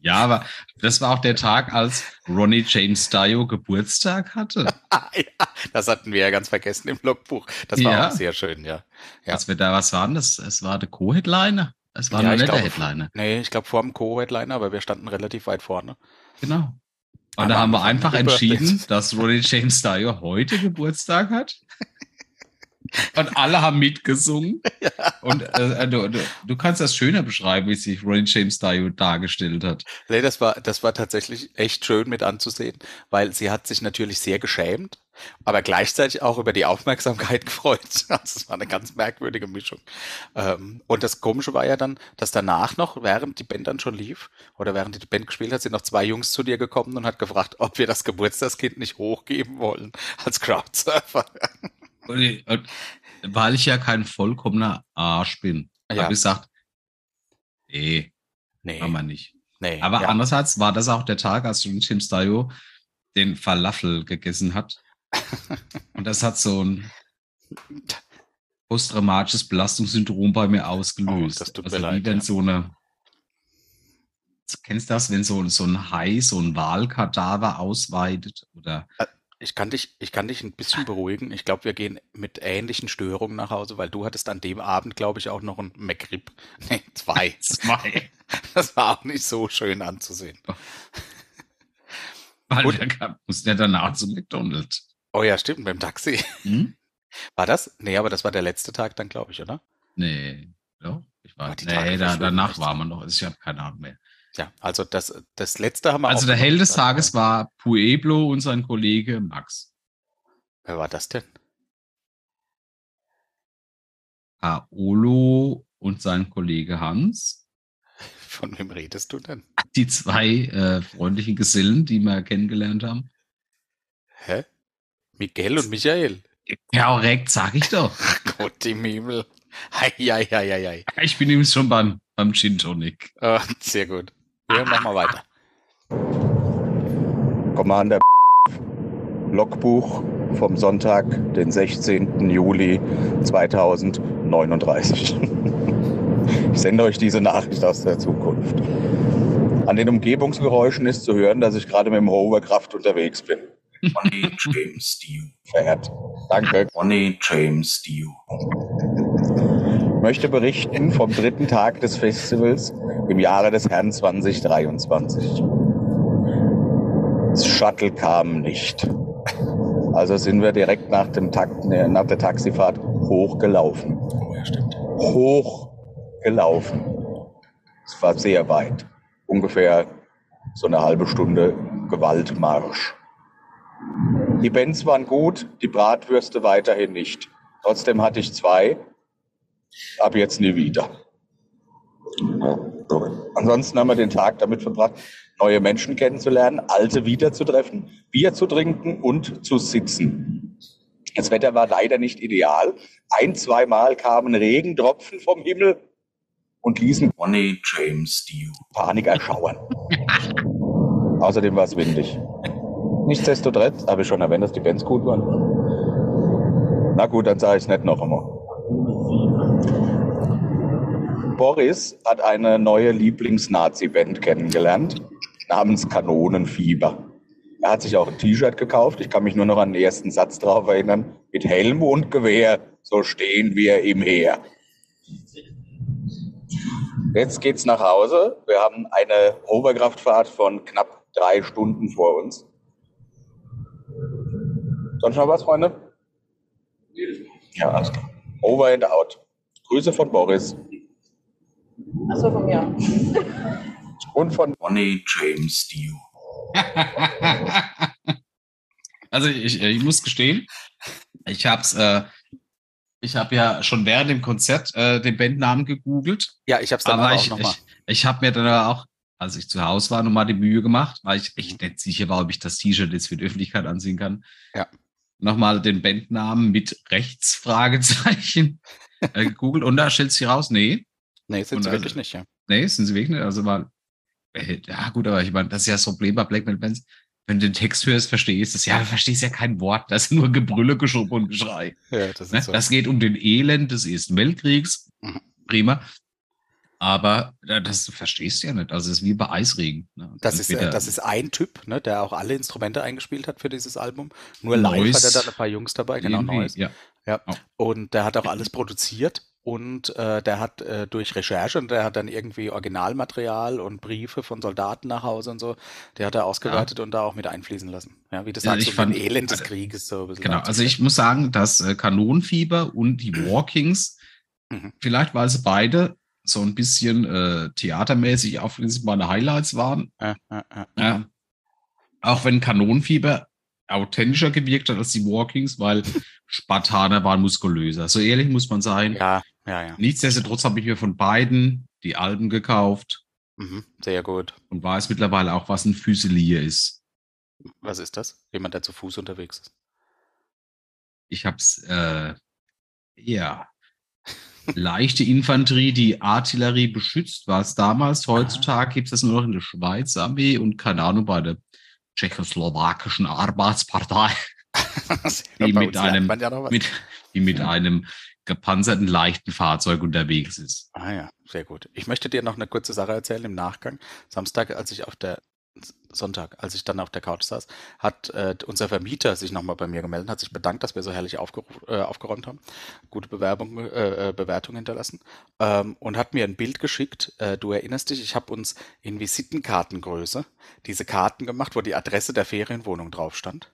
Ja, aber das war auch der Tag, als Ronnie James Dio Geburtstag hatte. Ah, ja, das hatten wir ja ganz vergessen im Logbuch. Das war Ja. auch sehr schön, ja. Ja. Als wir da was waren, das, es war der Co-Headliner. Es war Ja, nur ich nicht der glaube- Headliner. Nee, ich glaube vor dem Co-Headliner, aber wir standen relativ weit vorne. Genau. Und Aber da haben wir einfach entschieden, dass Ronnie James Dio heute Geburtstag hat. Und alle haben mitgesungen. Und äh, du, du, du kannst das schöner beschreiben, wie sich Ronnie James Dio dargestellt hat. Nee, das war, das war tatsächlich echt schön mit anzusehen, weil sie hat sich natürlich sehr geschämt, aber gleichzeitig auch über die Aufmerksamkeit gefreut. Also es war eine ganz merkwürdige Mischung. Ähm, und das Komische war ja dann, dass danach noch, während die Band dann schon lief, oder während die Band gespielt hat, sind noch zwei Jungs zu dir gekommen und hat gefragt, ob wir das Geburtstagskind nicht hochgeben wollen als Crowdsurfer. Weil ich ja kein vollkommener Arsch bin, Ja. habe ich gesagt, nee, Nee, machen wir nicht. nee. Aber ja. andererseits war das auch der Tag, als Ronnie James Dio den Falafel gegessen hat. Und das hat so ein posttraumatisches Belastungssyndrom bei mir ausgelöst. Oh, das tut mir also leid, wie wenn ja. so eine, kennst du das, wenn so, so ein Hai, so ein Wahlkadaver ausweitet oder Ich kann dich, ich kann dich ein bisschen beruhigen. Ich glaube, wir gehen mit ähnlichen Störungen nach Hause, weil du hattest an dem Abend, glaube ich, auch noch ein McRib. Nee, zwei. zwei. Das war auch nicht so schön anzusehen. Weil Gut. wir kam- mussten ja danach zum McDonald's. Oh ja, stimmt, beim Taxi. Hm? War das? Nee, aber das war der letzte Tag dann, glaube ich, oder? Nee. Ja, ich war, Ah, die Tage nee, da, danach war man noch. Ich habe keine Ahnung mehr. Ja, also das, das letzte haben wir Also der Held des Tages war Pueblo und sein Kollege Max. Wer war das denn? Paolo und sein Kollege Hans. Von wem redest du denn? Die zwei äh, freundlichen Gesellen, die wir kennengelernt haben. Hä? Miguel und Michael. Korrekt, sag ich doch. Gott im Himmel. Hei, hei, hei, hei. Ich bin übrigens schon beim, beim Gin Tonic. Ah, sehr gut. Ja, mach mal weiter. Commander Logbuch vom Sonntag, den 16. Juli 2039. Ich sende euch diese Nachricht aus der Zukunft. An den Umgebungsgeräuschen ist zu hören, dass ich gerade mit dem Hovercraft unterwegs bin. Bonnie James Dio. Verehrt. Danke. Bonnie James Dio. Ich möchte berichten vom dritten Tag des Festivals im Jahre des Herrn 2023. Das Shuttle kam nicht. Also sind wir direkt nach, dem Takt, nee, nach der Taxifahrt hochgelaufen. Oh ja, stimmt. Hochgelaufen. Es war sehr weit. Ungefähr so eine halbe Stunde Gewaltmarsch. Die Bands waren gut, die Bratwürste weiterhin nicht. Trotzdem hatte ich zwei. Ab jetzt nie wieder. Ja. Ansonsten haben wir den Tag damit verbracht, neue Menschen kennenzulernen, alte wiederzutreffen, Bier zu trinken und zu sitzen. Das Wetter war leider nicht ideal. Ein, zweimal kamen Regentropfen vom Himmel und ließen Bonnie James Dio. Panik erschauern. Außerdem war es windig. Nichtsdestotrotz habe ich schon erwähnt, dass die Bands gut waren. Na gut, dann sage ich es nicht noch einmal. Boris hat eine neue Lieblings-Nazi-Band kennengelernt, namens Kanonenfieber. Er hat sich auch ein T-Shirt gekauft. Ich kann mich nur noch an den ersten Satz drauf erinnern. Mit Helm und Gewehr, so stehen wir im Heer. Jetzt geht's nach Hause. Wir haben eine Hoverkraftfahrt von knapp drei Stunden vor uns. Sonst noch was, Freunde? Ja, alles klar. Over and out. Grüße von Boris Achso, von mir. und von Bonnie James Dio. also ich, ich muss gestehen, ich hab's, äh, ich habe ja schon während dem Konzert äh, den Bandnamen gegoogelt, Ja, ich habe es dann aber auch ich, nochmal. ich, ich habe mir dann aber auch, als ich zu Hause war, nochmal die Mühe gemacht, weil ich echt nicht sicher war, ob ich das T-Shirt jetzt für die Öffentlichkeit anziehen kann. Ja. Nochmal den Bandnamen mit Rechtsfragezeichen äh, gegoogelt und da stellt sich raus, nee, Nee, sind Und sie also- wirklich nicht, ja. Nee, sind sie wirklich nicht. Also mal, äh, ja gut, aber ich meine, das ist ja das Problem bei Black Metal Bands. Wenn du den Text hörst, verstehst du es. Ja, du verstehst ja kein Wort. Das ist nur Gebrülle, Geschrupp und Geschrei. Ja, das Ne? ist so. Das geht um den Elend des Ersten Weltkriegs. Mhm. Prima. Aber äh, das verstehst du ja nicht. Also es ist wie bei Eisregen. Ne? Das ist, äh, das ist ein Typ, ne, der auch alle Instrumente eingespielt hat für dieses Album. Nur Neues. live hat er da ein paar Jungs dabei, genau, Neues. Ja. Ja. Oh. Und der hat auch alles produziert und äh, der hat äh, durch Recherche und der hat dann irgendwie Originalmaterial und Briefe von Soldaten nach Hause und so, der hat er ausgewertet und da auch mit einfließen lassen. Ja, wie du Ja, ich um fand- Elend des also- Krieges so Genau, also ich muss sagen, dass äh, Kanonenfieber und die Walkings, Mhm. vielleicht weil sie beide so ein bisschen äh, theatermäßig auf meine Highlights waren, ja. Ja. Auch wenn Kanonenfieber authentischer gewirkt hat als die Walkings, weil Spartaner waren muskulöser. So ehrlich muss man sein. ja, ja, ja. Nichtsdestotrotz habe ich mir von beiden die Alben gekauft Mhm. Sehr gut. und weiß mittlerweile auch, was ein Füsilier ist. Was ist das? Jemand, der zu Fuß unterwegs ist. Ich habe es, äh, ja, leichte Infanterie, die Artillerie beschützt, war es damals. Heutzutage gibt es das nur noch in der Schweizer Armee und keine Ahnung, bei der tschechoslowakischen Arbeitspartei. Ja, Die mit einem- ja mit, die mit einem gepanzerten leichten Fahrzeug unterwegs ist. Ah ja, sehr gut. Ich möchte dir noch eine kurze Sache erzählen im Nachgang. Samstag, als ich auf der Sonntag, als ich dann auf der Couch saß, hat äh, unser Vermieter sich nochmal bei mir gemeldet, hat sich bedankt, dass wir so herrlich äh, aufgeräumt haben, gute Bewerbung, äh, äh, Bewertung hinterlassen ähm, und hat mir ein Bild geschickt. Äh, du erinnerst dich, ich habe uns in Visitenkartengröße diese Karten gemacht, wo die Adresse der Ferienwohnung drauf stand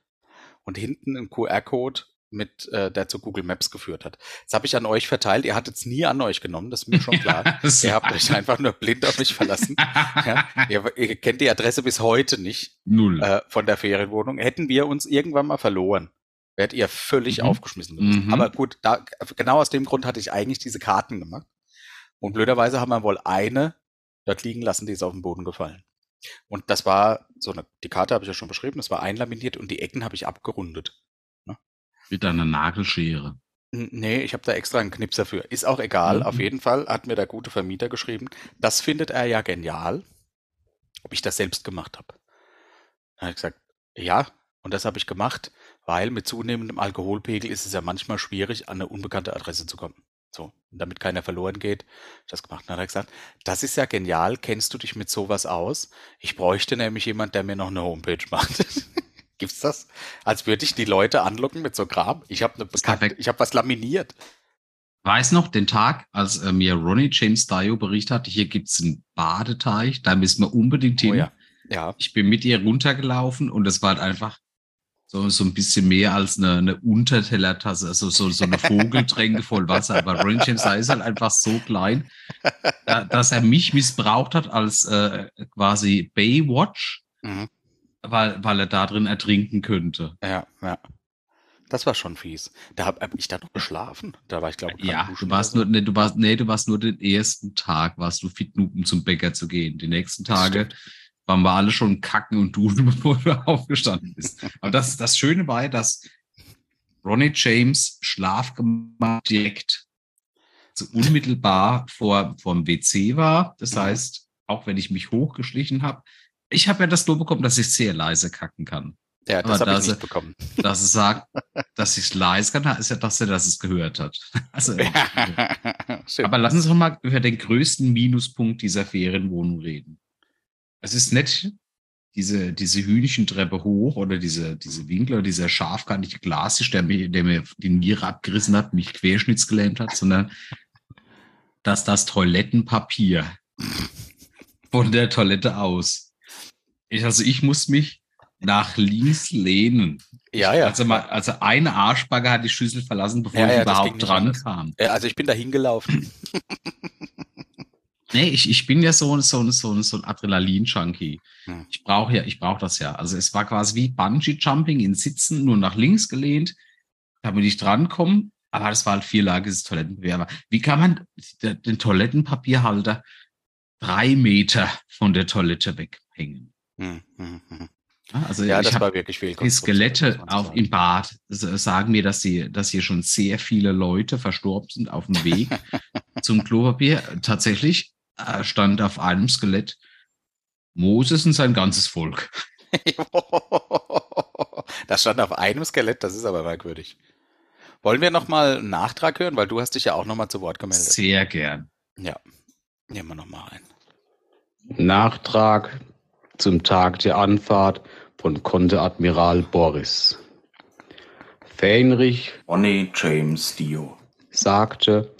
und hinten ein QR-Code mit, äh, der zu Google Maps geführt hat. Das habe ich an euch verteilt. Ihr hattet es nie an euch genommen, das ist mir schon klar. ihr habt euch einfach nur blind auf mich verlassen. ja, ihr, ihr, kennt die Adresse bis heute nicht. Null. Äh, von der Ferienwohnung. Hätten wir uns irgendwann mal verloren, wärt ihr völlig mhm. aufgeschmissen. Mhm. Aber gut, da, genau aus dem Grund hatte ich eigentlich diese Karten gemacht. Und blöderweise haben wir wohl eine dort liegen lassen, die ist auf den Boden gefallen. Und das war so eine, die Karte habe ich ja schon beschrieben, das war einlaminiert und die Ecken habe ich abgerundet. Mit einer Nagelschere. Nee, ich habe da extra einen Knips dafür. Ist auch egal. Mhm. Auf jeden Fall hat mir der gute Vermieter geschrieben, das findet er ja genial, ob ich das selbst gemacht habe. Habe ich gesagt, ja, und das habe ich gemacht, weil mit zunehmendem Alkoholpegel ist es ja manchmal schwierig, an eine unbekannte Adresse zu kommen. So, damit keiner verloren geht, das gemacht. Dann hat er gesagt, das ist ja genial, kennst du dich mit sowas aus? Ich bräuchte nämlich jemand, der mir noch eine Homepage macht. Gibt's das? Als würde ich die Leute anlocken mit so Kram. Ich habe eine ich habe was laminiert. Weiß noch den Tag, als äh, mir Ronnie James Dio berichtet hat, hier gibt's einen Badeteich, da müssen wir unbedingt oh hin. Oh ja. ja. Ich bin mit ihr runtergelaufen und es war halt einfach so, so ein bisschen mehr als eine, eine Untertellertasse, also so, so eine Vogeltränke voll Wasser. Aber Ronnie James Dio ist halt einfach so klein, dass er mich missbraucht hat als äh, quasi Baywatch. Mhm weil, weil er da drin ertrinken könnte. Ja, ja. Das war schon fies. Da habe hab ich da noch geschlafen. Da war ich, glaube ich, Ja, du warst nur, nee, du warst, nee, du warst nur den ersten Tag, warst du fit genug, um zum Bäcker zu gehen. Die nächsten Tage waren wir alle schon kacken und duschen, bevor du aufgestanden bist. Aber das, das Schöne war, dass Ronnie James Schlaf gemacht direkt so unmittelbar vor, dem WC war. Das heißt, auch wenn ich mich hochgeschlichen habe, ich habe ja das Lob bekommen, dass ich sehr leise kacken kann. Ja, das habe ich nicht bekommen. Dass es sagt, dass ich es leise kann, ist ja, dass er das es gehört hat. Also, aber lassen Sie uns mal über den größten Minuspunkt dieser Ferienwohnung reden. Es ist nett, diese, diese Hühnchentreppe hoch oder diese, diese Winkel oder dieser scharfkantige Glastisch, der mir, der mir den Niere abgerissen hat, mich querschnittsgelähmt hat, sondern dass das Toilettenpapier von der Toilette aus ich, also ich muss mich nach links lehnen. Ja, ja. Also, mal, also eine Arschbagger hat die Schüssel verlassen, bevor ja, ich ja, überhaupt dran kam. Ja, also ich bin da hingelaufen. nee, ich, ich bin ja so, so, so, so ein Adrenalin-Junkie. Hm. Ich brauche ja, ich brauche das ja. Also es war quasi wie Bungee-Jumping in Sitzen, nur nach links gelehnt, damit ich drankomme. Aber das war halt vierlagiges Toilettenpapier. Wie kann man den Toilettenpapierhalter drei Meter von der Toilette weghängen? Hm, hm, hm. Also ja, das war wirklich viel. Die Skelette auf, im Bad sagen mir, dass, sie, dass hier schon sehr viele Leute verstorben sind auf dem Weg zum Klopapier. Tatsächlich äh, stand auf einem Skelett Moses und sein ganzes Volk. das stand auf einem Skelett, das ist aber merkwürdig. Wollen wir nochmal einen Nachtrag hören, weil du hast dich ja auch nochmal zu Wort gemeldet. Sehr gern. Ja, nehmen wir nochmal ein. Nachtrag zum Tag der Anfahrt von Konteradmiral Boris. Fähnrich Bonnie James Dio sagte,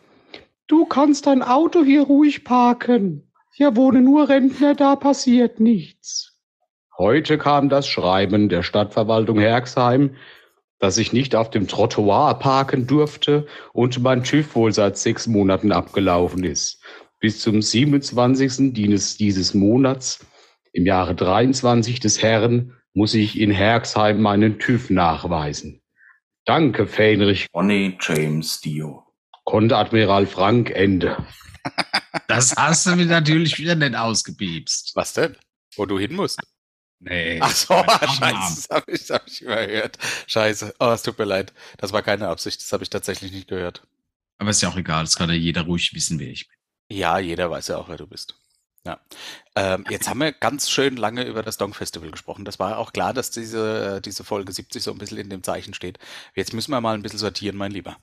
Du kannst dein Auto hier ruhig parken. Hier wohnen nur Rentner, da passiert nichts. Heute kam das Schreiben der Stadtverwaltung Herxheim, dass ich nicht auf dem Trottoir parken durfte und mein TÜV wohl seit sechs Monaten abgelaufen ist. Bis zum 27. dieses Monats im Jahre 23 des Herrn muss ich in Herxheim meinen TÜV nachweisen. Danke, Fähnrich. Bonnie James Dio. Konteradmiral Frank, Ende. Das hast du mir natürlich wieder nicht ausgepiepst. Was denn? Wo du hin musst? Nee. Ach so, scheiße, das habe ich, hab ich überhört. Scheiße, oh, es tut mir leid. Das war keine Absicht, das habe ich tatsächlich nicht gehört. Aber ist ja auch egal, es kann ja jeder ruhig wissen, wer ich bin. Ja, jeder weiß ja auch, wer du bist. Ja. Ähm, jetzt haben wir ganz schön lange über das Dong Festival gesprochen. Das war auch klar, dass diese, diese Folge 70 so ein bisschen in dem Zeichen steht. Jetzt müssen wir mal ein bisschen sortieren, mein Lieber.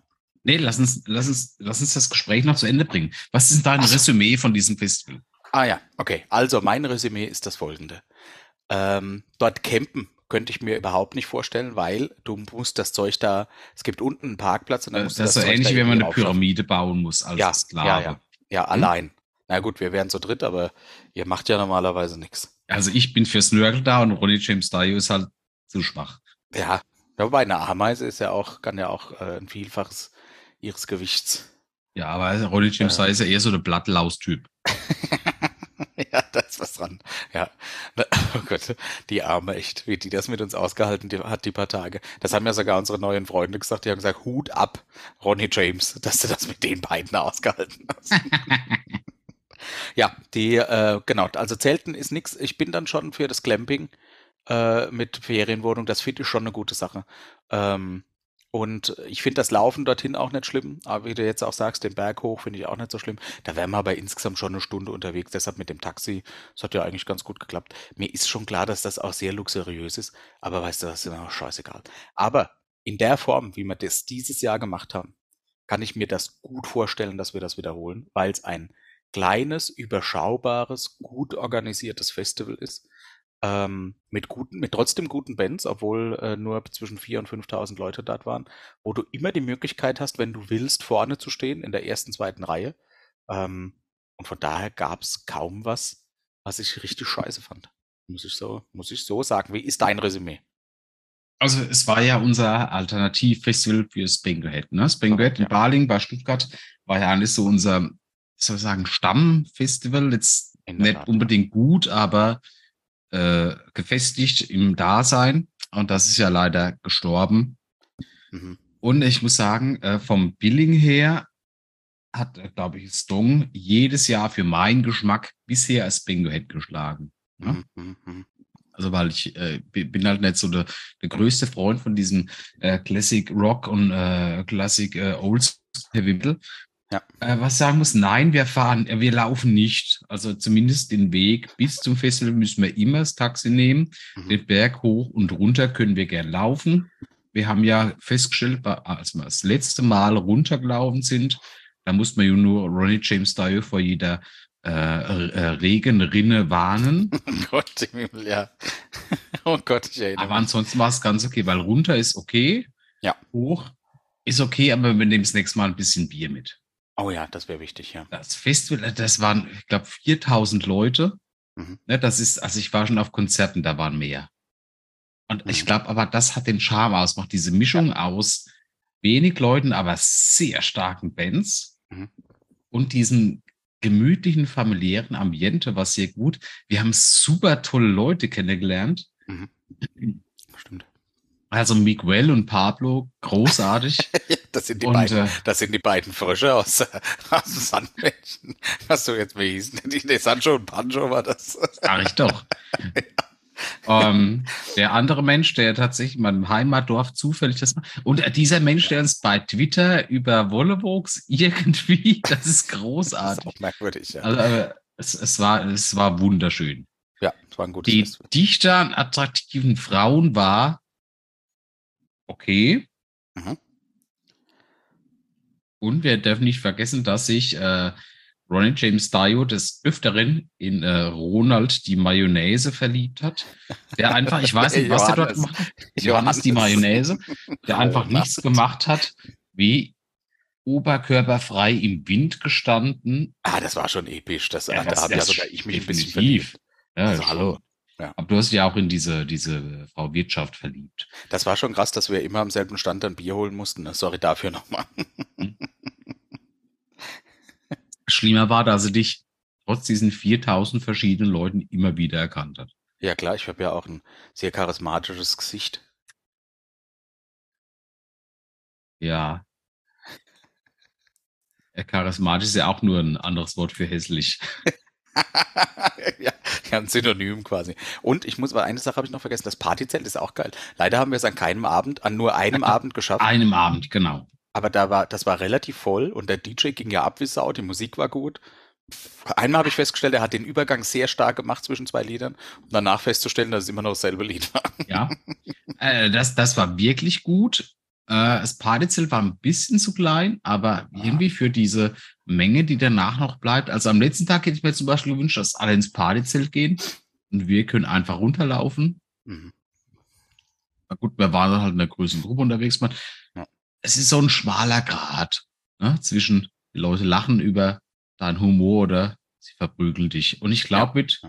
Nee, lass uns, lass uns, lass uns das Gespräch noch zu Ende bringen. Was ist dein so. Resümee von diesem Festival? Ah ja, okay. Also mein Resümee ist das folgende. Ähm, dort campen könnte ich mir überhaupt nicht vorstellen, weil du musst das Zeug da, es gibt unten einen Parkplatz und dann musst das du ist das so Zeug ähnlich, da wie wenn man eine. Pyramide bauen muss als Ja, Sklave. ja, ja. Ja, Hm? allein. Na gut, wir wären zu dritt, aber ihr macht ja normalerweise nichts. Also ich bin fürs Nörgel da und Ronnie James Dio ist halt zu schwach. Ja, wobei eine Ameise ist ja auch, kann ja auch äh, ein Vielfaches ihres Gewichts. Ja, aber Ronnie James Ja. Dio ist ja eher so der Blattlaus-Typ. ja, da ist was dran. Ja, oh Gott, die Arme echt, wie die das mit uns ausgehalten hat, die paar Tage. Das haben ja sogar unsere neuen Freunde gesagt. Die haben gesagt, Hut ab, Ronnie James, dass du das mit den beiden ausgehalten hast. Ja, die, äh, genau, also Zelten ist nix. Ich bin dann schon für das Clamping äh, mit Ferienwohnung. Das finde ich schon eine gute Sache. Ähm, und ich finde das Laufen dorthin auch nicht schlimm. Aber wie du jetzt auch sagst, den Berg hoch finde ich auch nicht so schlimm. Da wären wir aber insgesamt schon eine Stunde unterwegs. Deshalb mit dem Taxi, das hat ja eigentlich ganz gut geklappt. Mir ist schon klar, dass das auch sehr luxuriös ist. Aber weißt du, das ist mir auch scheißegal. Aber in der Form, wie wir das dieses Jahr gemacht haben, kann ich mir das gut vorstellen, dass wir das wiederholen, weil es ein kleines, überschaubares, gut organisiertes Festival ist. Ähm, mit guten, mit trotzdem guten Bands, obwohl äh, nur zwischen 4.000 und 5.000 Leute dort waren, wo du immer die Möglichkeit hast, wenn du willst, vorne zu stehen, in der ersten, zweiten Reihe. Ähm, und von daher gab es kaum was, was ich richtig scheiße fand. Muss ich so, muss ich so sagen. Wie ist dein Resümee? Also es war ja unser Alternativfestival für Spangerhead. Ne? Spangerhead Ja. in Baling bei Stuttgart war ja eigentlich so unser, soll ich sagen, Stammfestival. Jetzt nicht Tat, unbedingt gut, aber äh, gefestigt im Dasein. Und das ist ja leider gestorben. Mhm. Und ich muss sagen, äh, vom Billing her hat, äh, glaube ich, Stong jedes Jahr für meinen Geschmack bisher als Bingo-Head geschlagen. Ja? Mhm. Mhm. Mhm. Also weil ich äh, bi- bin halt nicht so der, der größte Freund von diesem äh, Classic Rock und äh, Classic Old Heavy Metal. Ja. Äh, was sagen muss, nein, wir fahren, äh, wir laufen nicht. Also zumindest den Weg bis zum Festival müssen wir immer das Taxi nehmen. Mhm. Den Berg hoch und runter können wir gern laufen. Wir haben ja festgestellt, als wir das letzte Mal runtergelaufen sind, da muss man ja nur Ronnie James Dio vor jeder äh, äh, Regenrinne warnen. Oh Gott, im Himmel, ja. Oh Gott, ich erinnere Aber ansonsten war es ganz okay, weil runter ist okay. Ja. Hoch ist okay, aber wir nehmen das nächste Mal ein bisschen Bier mit. Oh ja, das wäre wichtig, ja. Das Festival, das waren, ich glaube, 4000 Leute. Mhm. Ne, das ist, also ich war schon auf Konzerten, da waren mehr. Und Mhm. ich glaube, aber das hat den Charme ausmacht, diese Mischung aus wenig Leuten, aber sehr starken Bands Mhm. und diesen gemütlichen, familiären Ambiente war sehr gut. Wir haben super tolle Leute kennengelernt. Stimmt. Also Miguel und Pablo, großartig. Das sind die und beiden. äh, Das sind die beiden Frösche aus, aus dem Sandmännchen. Was du jetzt mir hießen. Die Sancho und Pancho war das. sag ich doch. ähm, der andere Mensch, der tatsächlich in meinem Heimatdorf zufällig das macht. Und äh, dieser Mensch, der uns bei Twitter über Wollevox irgendwie, das ist Das ist großartig. auch merkwürdig, ja. Also, äh, es, es, war, es war wunderschön. ja, das war ein gutes Die Festival. Dichte an attraktiven Frauen war okay. Mhm. Und wir dürfen nicht vergessen, dass sich äh, Ronnie James Dio des Öfteren in äh, Ronald die Mayonnaise verliebt hat. Der einfach, ich weiß nicht, was der dort gemacht hat. Johannes die Mayonnaise, der einfach nichts gemacht hat, wie oberkörperfrei im Wind gestanden. Ah, das war schon episch. Das, Ja, da das- ja das sogar ich mich ein bisschen definitiv. verliebt. Ja, Also, hallo. Ja. Aber du hast dich ja auch in diese, diese Frau Wirtschaft verliebt. Das war schon krass, dass wir immer am selben Stand dann Bier holen mussten. ne? Sorry dafür nochmal. Schlimmer war, dass sie dich trotz diesen 4000 verschiedenen Leuten immer wieder erkannt hat. Ja klar, ich habe ja auch ein sehr charismatisches Gesicht. Ja. Charismatisch ist ja auch nur ein anderes Wort für hässlich. ja, ja, ein Synonym quasi. Und ich muss, aber eine Sache habe ich noch vergessen, das Partyzelt ist auch geil. Leider haben wir es an keinem Abend, an nur einem Abend geschafft. Einem Abend, genau. Aber da war, das war relativ voll und der DJ ging ja ab wie Sau, die Musik war gut. Einmal habe ich festgestellt, er hat den Übergang sehr stark gemacht zwischen zwei Liedern, um danach festzustellen, dass es immer noch dasselbe Lied war. Ja. äh, das, das war wirklich gut. Äh, das Partyzelt war ein bisschen zu klein, aber irgendwie für diese Menge, die danach noch bleibt. Also am letzten Tag hätte ich mir zum Beispiel gewünscht, dass alle ins Partyzelt gehen. und wir können einfach runterlaufen. Mhm. Na gut, wir waren halt in einer größeren Gruppe unterwegs. Man. Ja. Es ist so ein schmaler Grad ne, zwischen die Leute lachen über deinen Humor oder sie verprügeln dich. Und ich glaube ja. mit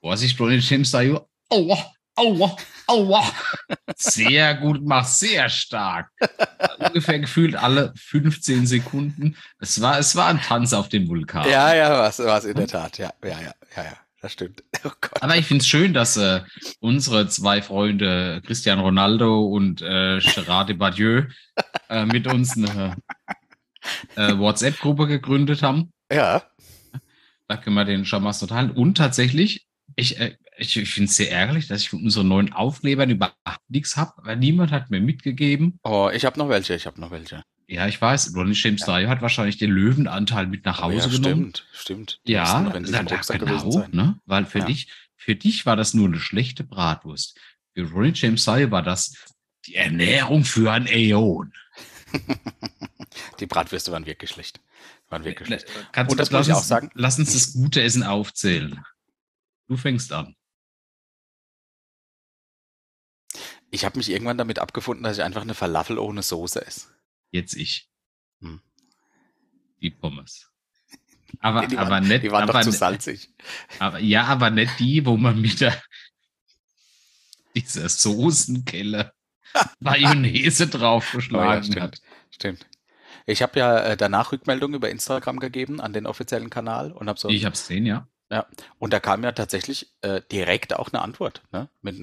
Vorsicht, Ronnie James da, aua, aua, aua. Sehr gut gemacht, sehr stark. Ungefähr gefühlt alle 15 Sekunden. Es war, es war ein Tanz auf dem Vulkan. Ja, ja, war es in der Tat. Ja, ja, ja, ja, ja. Das stimmt. Oh Aber ich finde es schön, dass äh, unsere zwei Freunde Cristiano Ronaldo und äh, Gerard Depardieu äh, mit uns eine äh, WhatsApp-Gruppe gegründet haben. Ja. Da können wir den schon mal so teilen. Und tatsächlich, ich, äh, ich, ich finde es sehr ärgerlich, dass ich von unseren neuen Aufklebern überhaupt nichts habe, weil niemand hat mir mitgegeben. Oh, ich habe noch welche, ich habe noch welche. Ja, ich weiß, Ronnie James ja. Dio hat wahrscheinlich den Löwenanteil mit nach Hause ja, genommen. Stimmt, stimmt. Die ja, da, da, genau, ne? weil für, ja. dich, für dich war das nur eine schlechte Bratwurst. Für Ronnie James Dio war das die Ernährung für ein Äon. die Bratwürste waren wirklich schlecht. Waren wirklich schlecht. Kannst Und das muss ich auch sagen. Lass uns das gute Essen aufzählen. Du fängst an. Ich habe mich irgendwann damit abgefunden, dass ich einfach eine Falafel ohne Soße esse. Jetzt ich. Hm. Die Pommes. Aber, die aber waren, nicht. Die waren aber, doch zu salzig. Aber, ja, aber nicht die, wo man mit der, dieser Soßenkelle Mayonnaise draufgeschlagen oh ja, hat. Stimmt. Ich habe ja äh, danach Rückmeldungen über Instagram gegeben an den offiziellen Kanal und habe so. Ich habe es gesehen, ja. Ja, und da kam ja tatsächlich äh, direkt auch eine Antwort, ne? Mit,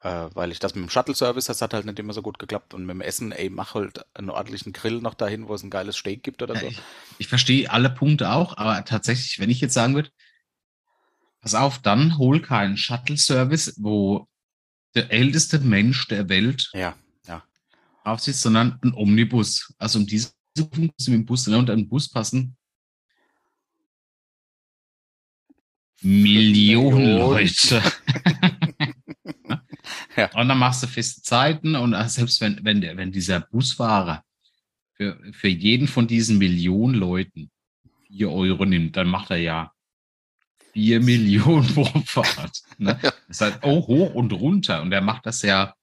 äh, weil ich das mit dem Shuttle-Service, das hat halt nicht immer so gut geklappt. Und mit dem Essen, ey, mach halt einen ordentlichen Grill noch dahin, wo es ein geiles Steak gibt oder ja, so. Ich, ich verstehe alle Punkte auch, aber tatsächlich, wenn ich jetzt sagen würde, pass auf, dann hol keinen Shuttle-Service, wo der älteste Mensch der Welt ja, ja. drauf sitzt, sondern ein Omnibus. Also um diese mit dem Bus ne, und einen Bus passen, Millionen Leute. ja. Und dann machst du feste Zeiten und selbst wenn, wenn, der, wenn dieser Busfahrer für, für jeden von diesen Millionen Leuten vier Euro nimmt, dann macht er ja vier Millionen pro Fahrt. Ne? Das ist halt oh, hoch und runter und er macht das ja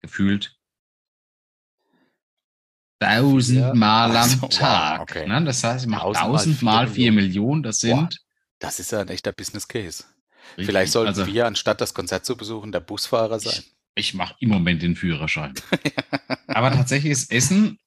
gefühlt tausendmal am so, Tag. Wow, okay. ne? Das heißt, er macht tausendmal vier Millionen, das sind das ist ja ein echter Business Case. Richtig. Vielleicht sollten also, wir, anstatt das Konzert zu besuchen, der Busfahrer sein. Ich, ich mache im Moment den Führerschein. Aber tatsächlich ist Essen,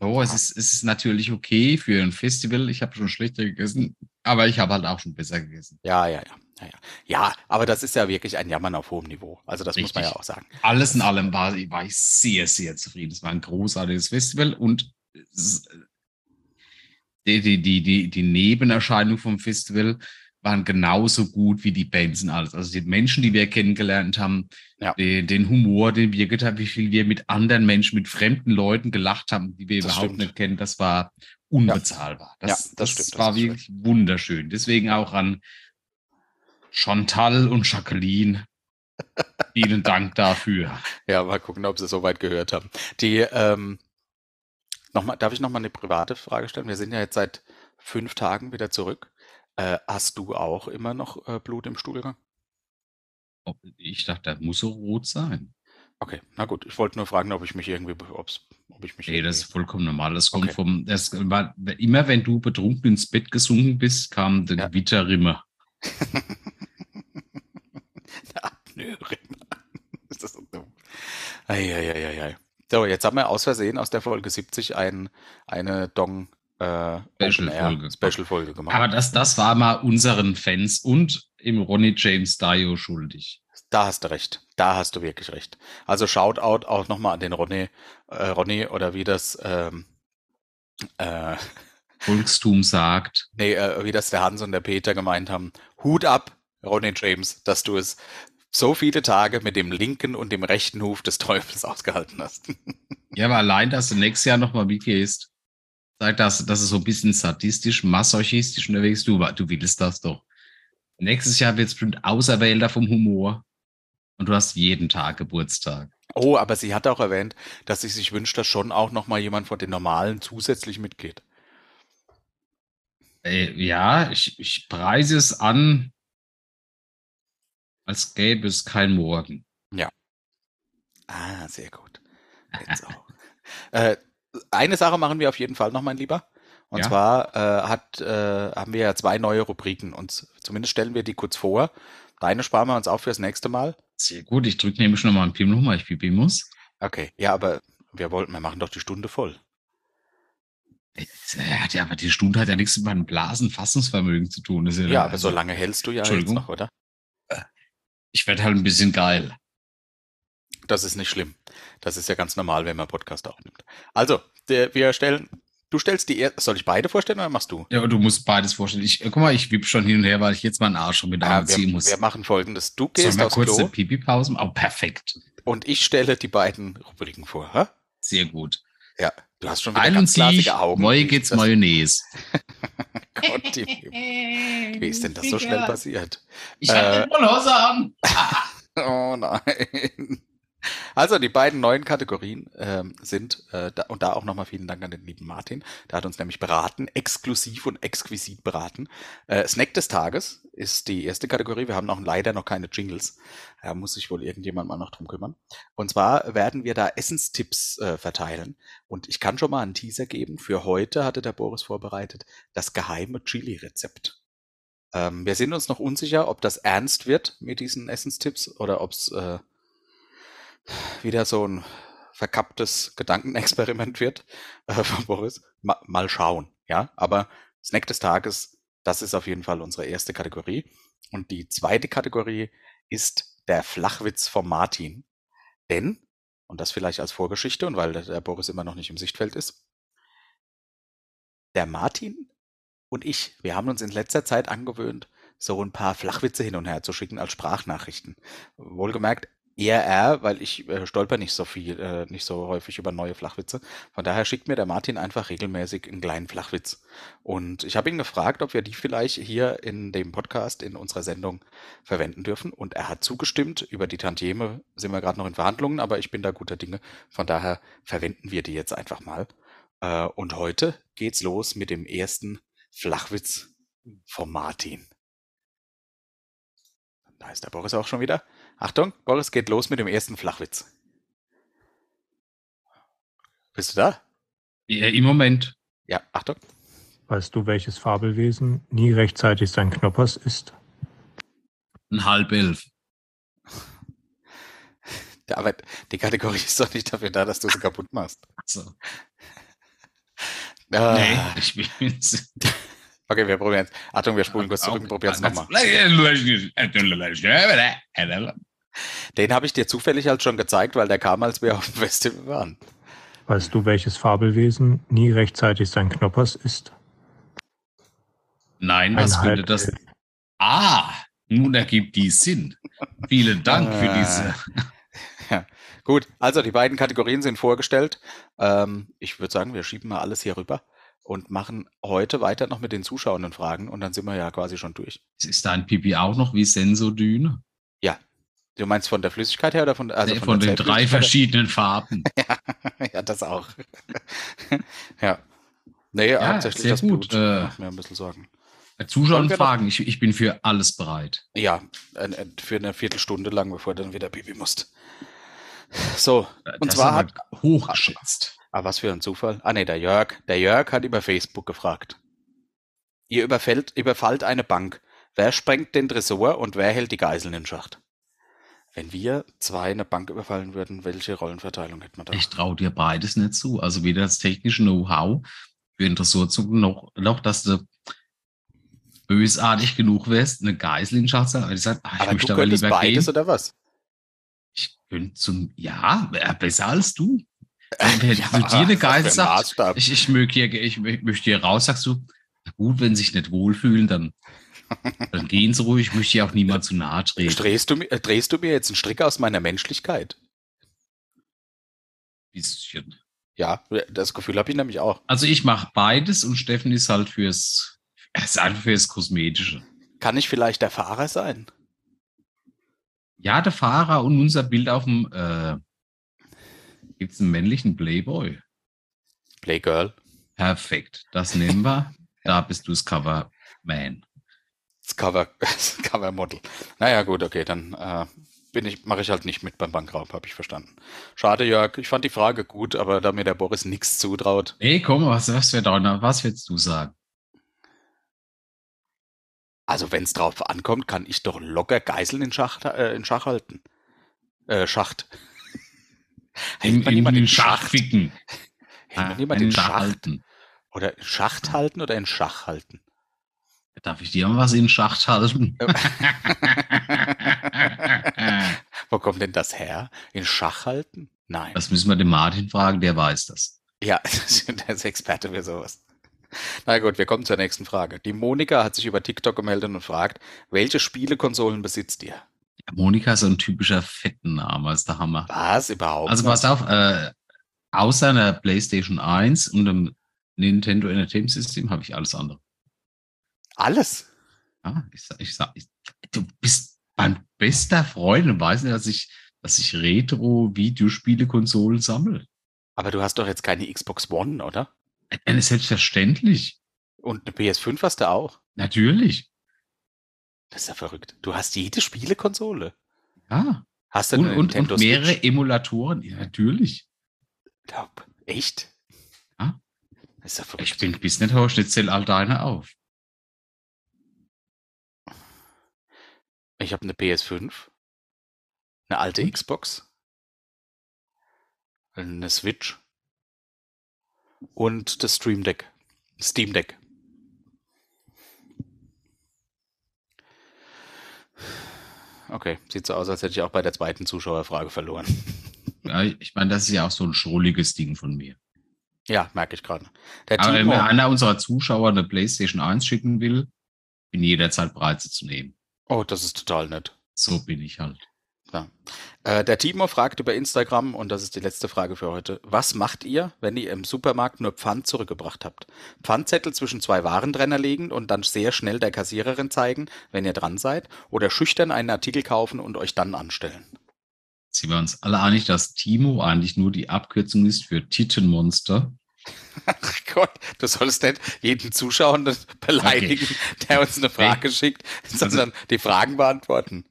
oh, es ist, es ist natürlich okay für ein Festival. Ich habe schon schlechter gegessen, aber ich habe halt auch schon besser gegessen. Ja, ja, ja. Ja, ja. ja, aber das ist ja wirklich ein Jammern auf hohem Niveau. Also das Richtig. muss man ja auch sagen. Alles in allem war, war ich sehr, sehr zufrieden. Es war ein großartiges Festival und die, die, die, die, die Nebenerscheinungen vom Festival waren genauso gut wie die Bands und alles. Also die Menschen, die wir kennengelernt haben, ja. den, den, Humor, den wir getan haben, wie viel wir mit anderen Menschen, mit fremden Leuten gelacht haben, die wir das überhaupt stimmt. nicht kennen, das war unbezahlbar. Ja. Das, ja, das, das, das war wirklich schön. wunderschön. Deswegen auch an Chantal und Jacqueline. Vielen Dank dafür. Ja, mal gucken, ob sie so weit gehört haben. Die, ähm, Nochmal, darf ich noch mal eine private Frage stellen? Wir sind ja jetzt seit fünf Tagen wieder zurück. Äh, hast du auch immer noch äh, Blut im Stuhlgang? Ich dachte, das muss so rot sein. Okay, na gut. Ich wollte nur fragen, ob ich mich irgendwie, ob's, ob ich mich. Nee, das ist vollkommen normal. Das kommt okay. vom, das war, immer wenn du betrunken ins Bett gesunken bist, kam der ja. Gewitterrimmer. der Apnoe-Rimmer. ist das so dumm? Eieieiei. So, jetzt haben wir aus Versehen aus der Folge 70 ein, eine Dong äh, Special-Folge Special gemacht. Aber das, das war mal unseren Fans und im Ronnie James Dio schuldig. Da hast du recht. Da hast du wirklich recht. Also Shoutout auch nochmal an den Ronny, äh, Ronny oder wie das ähm, äh, Volkstum sagt. Nee, äh, wie das der Hans und der Peter gemeint haben. Hut ab, Ronny James, dass du es so viele Tage mit dem linken und dem rechten Huf des Teufels ausgehalten hast. ja, aber allein, dass du nächstes Jahr nochmal mitgehst, sagt das, das ist so ein bisschen sadistisch, masochistisch unterwegs. Du, du willst das doch. Nächstes Jahr wird es bestimmt Auserwählter vom Humor. Und du hast jeden Tag Geburtstag. Oh, aber sie hat auch erwähnt, dass sie sich wünscht, dass schon auch nochmal jemand von den Normalen zusätzlich mitgeht. Äh, ja, ich, ich preise es an, Als gäbe es kein Morgen. Ah, sehr gut. Auch. äh, eine Sache machen wir auf jeden Fall noch, mein Lieber. Und Ja. zwar äh, hat, äh, haben wir ja zwei neue Rubriken. Und zumindest stellen wir die kurz vor. Deine sparen wir uns auf fürs nächste Mal. Sehr gut, ich drücke nämlich nochmal einen Pimmel rum, weil ich pipi muss. Okay, ja, aber wir wollten, wir machen doch die Stunde voll. Hat ja, aber die Stunde hat ja nichts mit meinem Blasenfassungsvermögen zu tun. Ist Ja, aber also, so lange hältst du ja jetzt noch, oder? Ich werde halt ein bisschen geil. Das ist nicht schlimm. Das ist ja ganz normal, wenn man Podcast aufnimmt. Also, der, wir stellen, du stellst die, er soll ich beide vorstellen oder machst du? Ja, aber du musst beides vorstellen. Ich, guck mal, ich wipp schon hin und her, weil ich jetzt meinen Arsch schon wieder Ja, anziehen wir, muss. wir machen folgendes. Du Sollen gehst wir aufs kurz Klo eine Pipi-Pause? Oh, perfekt. und ich stelle die beiden Rubriken vor. Hä? Sehr gut. Ja, du hast schon wieder Teilen ganz glasige Augen. neu Wie geht's das- Mayonnaise. Gott, die, wie ist denn das so schnell passiert? Ich Äh, hatte eine Hose an. Oh nein. Also die beiden neuen Kategorien ähm, sind, äh, da, und da auch nochmal vielen Dank an den lieben Martin, der hat uns nämlich beraten, exklusiv und exquisit beraten. Äh, Snack des Tages ist die erste Kategorie, wir haben noch leider noch keine Jingles, da muss sich wohl irgendjemand mal noch drum kümmern. Und zwar werden wir da Essenstipps äh, verteilen und ich kann schon mal einen Teaser geben, für heute hatte der Boris vorbereitet, das geheime Chili-Rezept. Ähm, wir sind uns noch unsicher, ob das ernst wird mit diesen Essenstipps oder ob es äh, wieder so ein verkapptes Gedankenexperiment wird äh, von Boris. Ma mal schauen, ja. Aber Snack des Tages, das ist auf jeden Fall unsere erste Kategorie. Und die zweite Kategorie ist der Flachwitz von Martin. Denn, und das vielleicht als Vorgeschichte und weil der, der Boris immer noch nicht im Sichtfeld ist, der Martin und ich, wir haben uns in letzter Zeit angewöhnt, so ein paar Flachwitze hin und her zu schicken als Sprachnachrichten. Wohlgemerkt, eher er, weil ich äh, stolper nicht so viel, äh, nicht so häufig über neue Flachwitze. Von daher schickt mir der Martin einfach regelmäßig einen kleinen Flachwitz. Und ich habe ihn gefragt, ob wir die vielleicht hier in dem Podcast, in unserer Sendung verwenden dürfen. Und er hat zugestimmt. Über die Tantieme sind wir gerade noch in Verhandlungen, aber ich bin da guter Dinge. Von daher verwenden wir die jetzt einfach mal. Äh, und heute geht's los mit dem ersten Flachwitz von Martin. Da ist der Boris auch schon wieder. Achtung, Boris geht los mit dem ersten Flachwitz. Bist du da? Ja, Im Moment. Ja, Achtung. Weißt du, welches Fabelwesen nie rechtzeitig sein Knoppers ist? Ein halb elf. Ja, Aber die Kategorie ist doch nicht dafür da, dass du sie kaputt machst. So. Ah, Nee, ich bin. Okay, wir probieren es. Achtung, wir spulen kurz zurück und probieren es nochmal. Den habe ich dir zufällig halt schon gezeigt, weil der kam, als wir auf dem Festival waren. Weißt du, welches Fabelwesen nie rechtzeitig sein Knoppers ist? Nein, Ein was könnte halb- das? Ah, nun ergibt die Sinn. Vielen Dank für Ah. diese. Ja, gut. Also die beiden Kategorien sind vorgestellt. Ähm, ich würde sagen, wir schieben mal alles hier rüber und machen heute weiter noch mit den zuschauenden Fragen und dann sind wir ja quasi schon durch. Ist dein Pipi auch noch wie Sensodüne? Du meinst von der Flüssigkeit her oder von, also Nee, von, von den drei verschiedenen Farben. ja, das auch. ja. Nee, Ja, hauptsächlich sehr das gut. Blut. Äh, Macht mir ein bisschen Sorgen. Zuschauer noch- fragen, ich, ich bin für alles bereit. Ja, äh, äh, für eine Viertelstunde lang, bevor du dann wieder Pipi musst. So, und Das zwar hat, hochgeschätzt. ah, was für ein Zufall. Ah, nee, der Jörg. Der Jörg hat über Facebook gefragt. Ihr überfällt, überfallt eine Bank. Wer sprengt den Tresor und wer hält die Geiseln in Schacht? Wenn wir zwei eine Bank überfallen würden, welche Rollenverteilung hätten wir da? Ich traue dir beides nicht zu. Also weder das technische Know-how für den Ressortzug noch, noch, dass du bösartig genug wärst, eine Geisel in Schach zu haben. Ich, sag, ach, ich aber du möchte aber könntest lieber beides gehen. oder was? Ich könnte zum, ja, wär besser als du. Wenn Ja, du dir eine Geisel sagst, ich, ich, möchte hier, ich mö- möchte hier raus, sagst du, gut, wenn sie sich nicht wohlfühlen, dann, dann gehen sie ruhig, ich möchte hier auch niemand zu nahe treten. Drehst du, mir- äh, drehst du mir jetzt einen Strick aus meiner Menschlichkeit? Bisschen. Ja, das Gefühl habe ich nämlich auch. Also ich mache beides und Steffen ist halt fürs, ist einfach fürs Kosmetische. Kann ich vielleicht der Fahrer sein? Ja, der Fahrer und unser Bild auf dem, äh, gibt es einen männlichen Playboy? Playgirl. Perfekt, das nehmen wir. Da bist du das Coverman. Das Cover, das Covermodel. Naja, gut, okay, dann äh, bin ich, mache ich halt nicht mit beim Bankraub, habe ich verstanden. Schade, Jörg, ich fand die Frage gut, aber da mir der Boris nichts zutraut. Nee, komm, was, was, wär da, was willst du sagen? Also, wenn es drauf ankommt, kann ich doch locker Geiseln in Schach, äh, in Schach halten. Äh, Schacht. In, in, in den Schach ficken. Hält man jemand in Schach halten? Oder in Schacht halten oder in Schach halten? Darf ich dir mal was in Schacht halten? Wo kommt denn das her? In Schach halten? Nein. Das müssen wir den Martin fragen, der weiß das. Ja, der ist Experte für sowas. Na gut, wir kommen zur nächsten Frage. Die Monika hat sich über TikTok gemeldet und fragt, welche Spielekonsolen besitzt ihr? Monika ist so ein typischer Fettenname, ist der Hammer. Was? Überhaupt Also pass auf, äh, außer einer PlayStation 1 und einem Nintendo Entertainment System habe ich alles andere. Alles? Ja, ich ich sag, ich, du bist mein bester Freund und weißt nicht, dass ich, dass ich Retro-Videospiele-Konsolen sammle. Aber du hast doch jetzt keine Xbox One, oder? Äh, selbstverständlich. Und eine PS5 hast du auch? Natürlich. Das ist ja verrückt. Du hast jede Spielekonsole. Ja. Hast du und, eine und, Nintendo und mehrere Switch? Emulatoren. Ja, natürlich. Glaub, echt? Ja. Das ist ja verrückt. Ich bin bis nicht zähl all deine auf. Ich habe eine PS5, eine alte Und? Xbox, eine Switch und das Stream Deck. Steam Deck. Okay, sieht so aus, als hätte ich auch bei der zweiten Zuschauerfrage verloren. Ja, ich meine, das ist ja auch so ein schrulliges Ding von mir. Ja, merke ich gerade. Der Aber wenn Timo, mir einer unserer Zuschauer eine PlayStation 1 schicken will, bin jederzeit bereit, sie zu nehmen. Oh, das ist total nett. So bin ich halt. Ja. Äh, der Timo fragt über Instagram, und das ist die letzte Frage für heute. Was macht ihr, wenn ihr im Supermarkt nur Pfand zurückgebracht habt? Pfandzettel zwischen zwei Warentrenner legen und dann sehr schnell der Kassiererin zeigen, wenn ihr dran seid? Oder schüchtern einen Artikel kaufen und euch dann anstellen? Sind wir uns alle einig, dass Timo eigentlich nur die Abkürzung ist für Tittenmonster? Ach Gott, du sollst nicht jeden Zuschauer beleidigen, der uns eine Frage schickt, sondern die Fragen beantworten.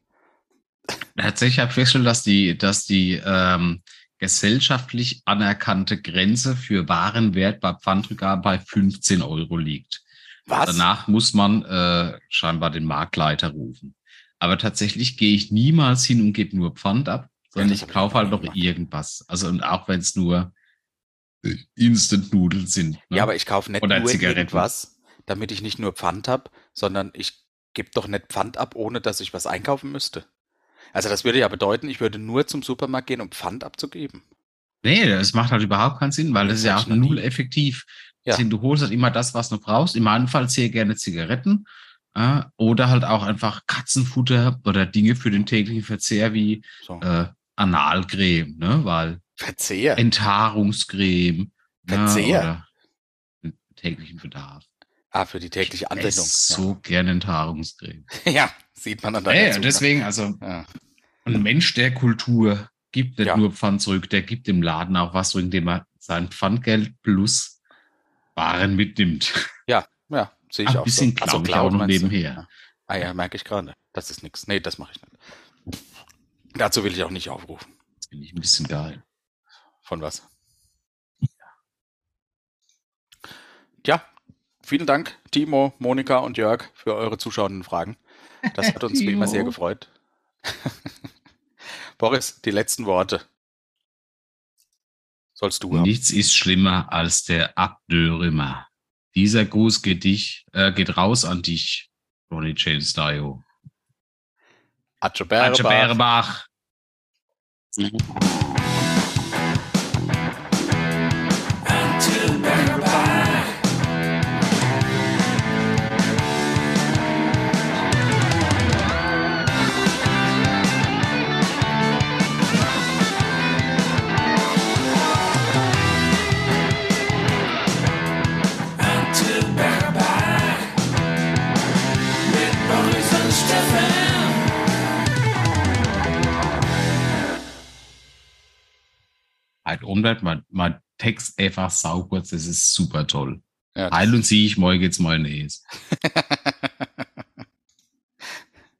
Tatsächlich habe ich festgestellt, dass die, dass die ähm, gesellschaftlich anerkannte Grenze für Warenwert bei Pfandrückgabe bei 15 Euro liegt. Was? Danach muss man äh, scheinbar den Marktleiter rufen. Aber tatsächlich gehe ich niemals hin und gebe nur Pfand ab, sondern das ich kaufe halt noch gemacht. irgendwas. Also und auch wenn es nur Instant-Nudeln sind. ne? Ja, aber ich kaufe nicht Oder nur Zigaretten. irgendwas, damit ich nicht nur Pfand habe, sondern ich gebe doch nicht Pfand ab, ohne dass ich was einkaufen müsste. Also das würde ja bedeuten, ich würde nur zum Supermarkt gehen, um Pfand abzugeben. Nee, das macht halt überhaupt keinen Sinn, weil das Das ist ja auch noch nie. null effektiv. Ja. Du holst halt immer das, was du brauchst. In meinem Fall sehr gerne Zigaretten äh, oder halt auch einfach Katzenfutter oder Dinge für den täglichen Verzehr wie So. äh, Analcreme, ne? weil Verzehr. Enthaarungscreme Verzehr? ne? oder den täglichen Bedarf. ah, für die tägliche Ich Anwendung. esse so gerne Enthaarungscreme. Ja. ja, sieht man an der Hey, deswegen, also Ja. ein Mensch der Kultur gibt nicht Ja. nur Pfand zurück, der gibt dem Laden auch was zurück, indem er sein Pfandgeld plus Waren mitnimmt. Ja, ja, sehe ich Ein auch bisschen so. klaue ich auch noch nebenher. Ja. Ah ja, merke ich gerade. Das ist nichts. Nee, das mache ich nicht. Dazu will ich auch nicht aufrufen. Das finde ich ein bisschen geil. Von was? Ja, vielen Dank, Timo, Monika und Jörg, für eure zuschauenden Fragen. Das hat uns wie immer sehr gefreut. Boris, die letzten Worte. Sollst du haben. Nichts ist schlimmer als der Abdörrimmer. Dieser Gruß geht, dich, äh, geht raus an dich, Ronnie James Dio. Atche Atche Halt Umwelt, mein, mein Text einfach saukurz, das ist super toll. Ja, Heil und sieh ich morgen jetzt Mayonnaise.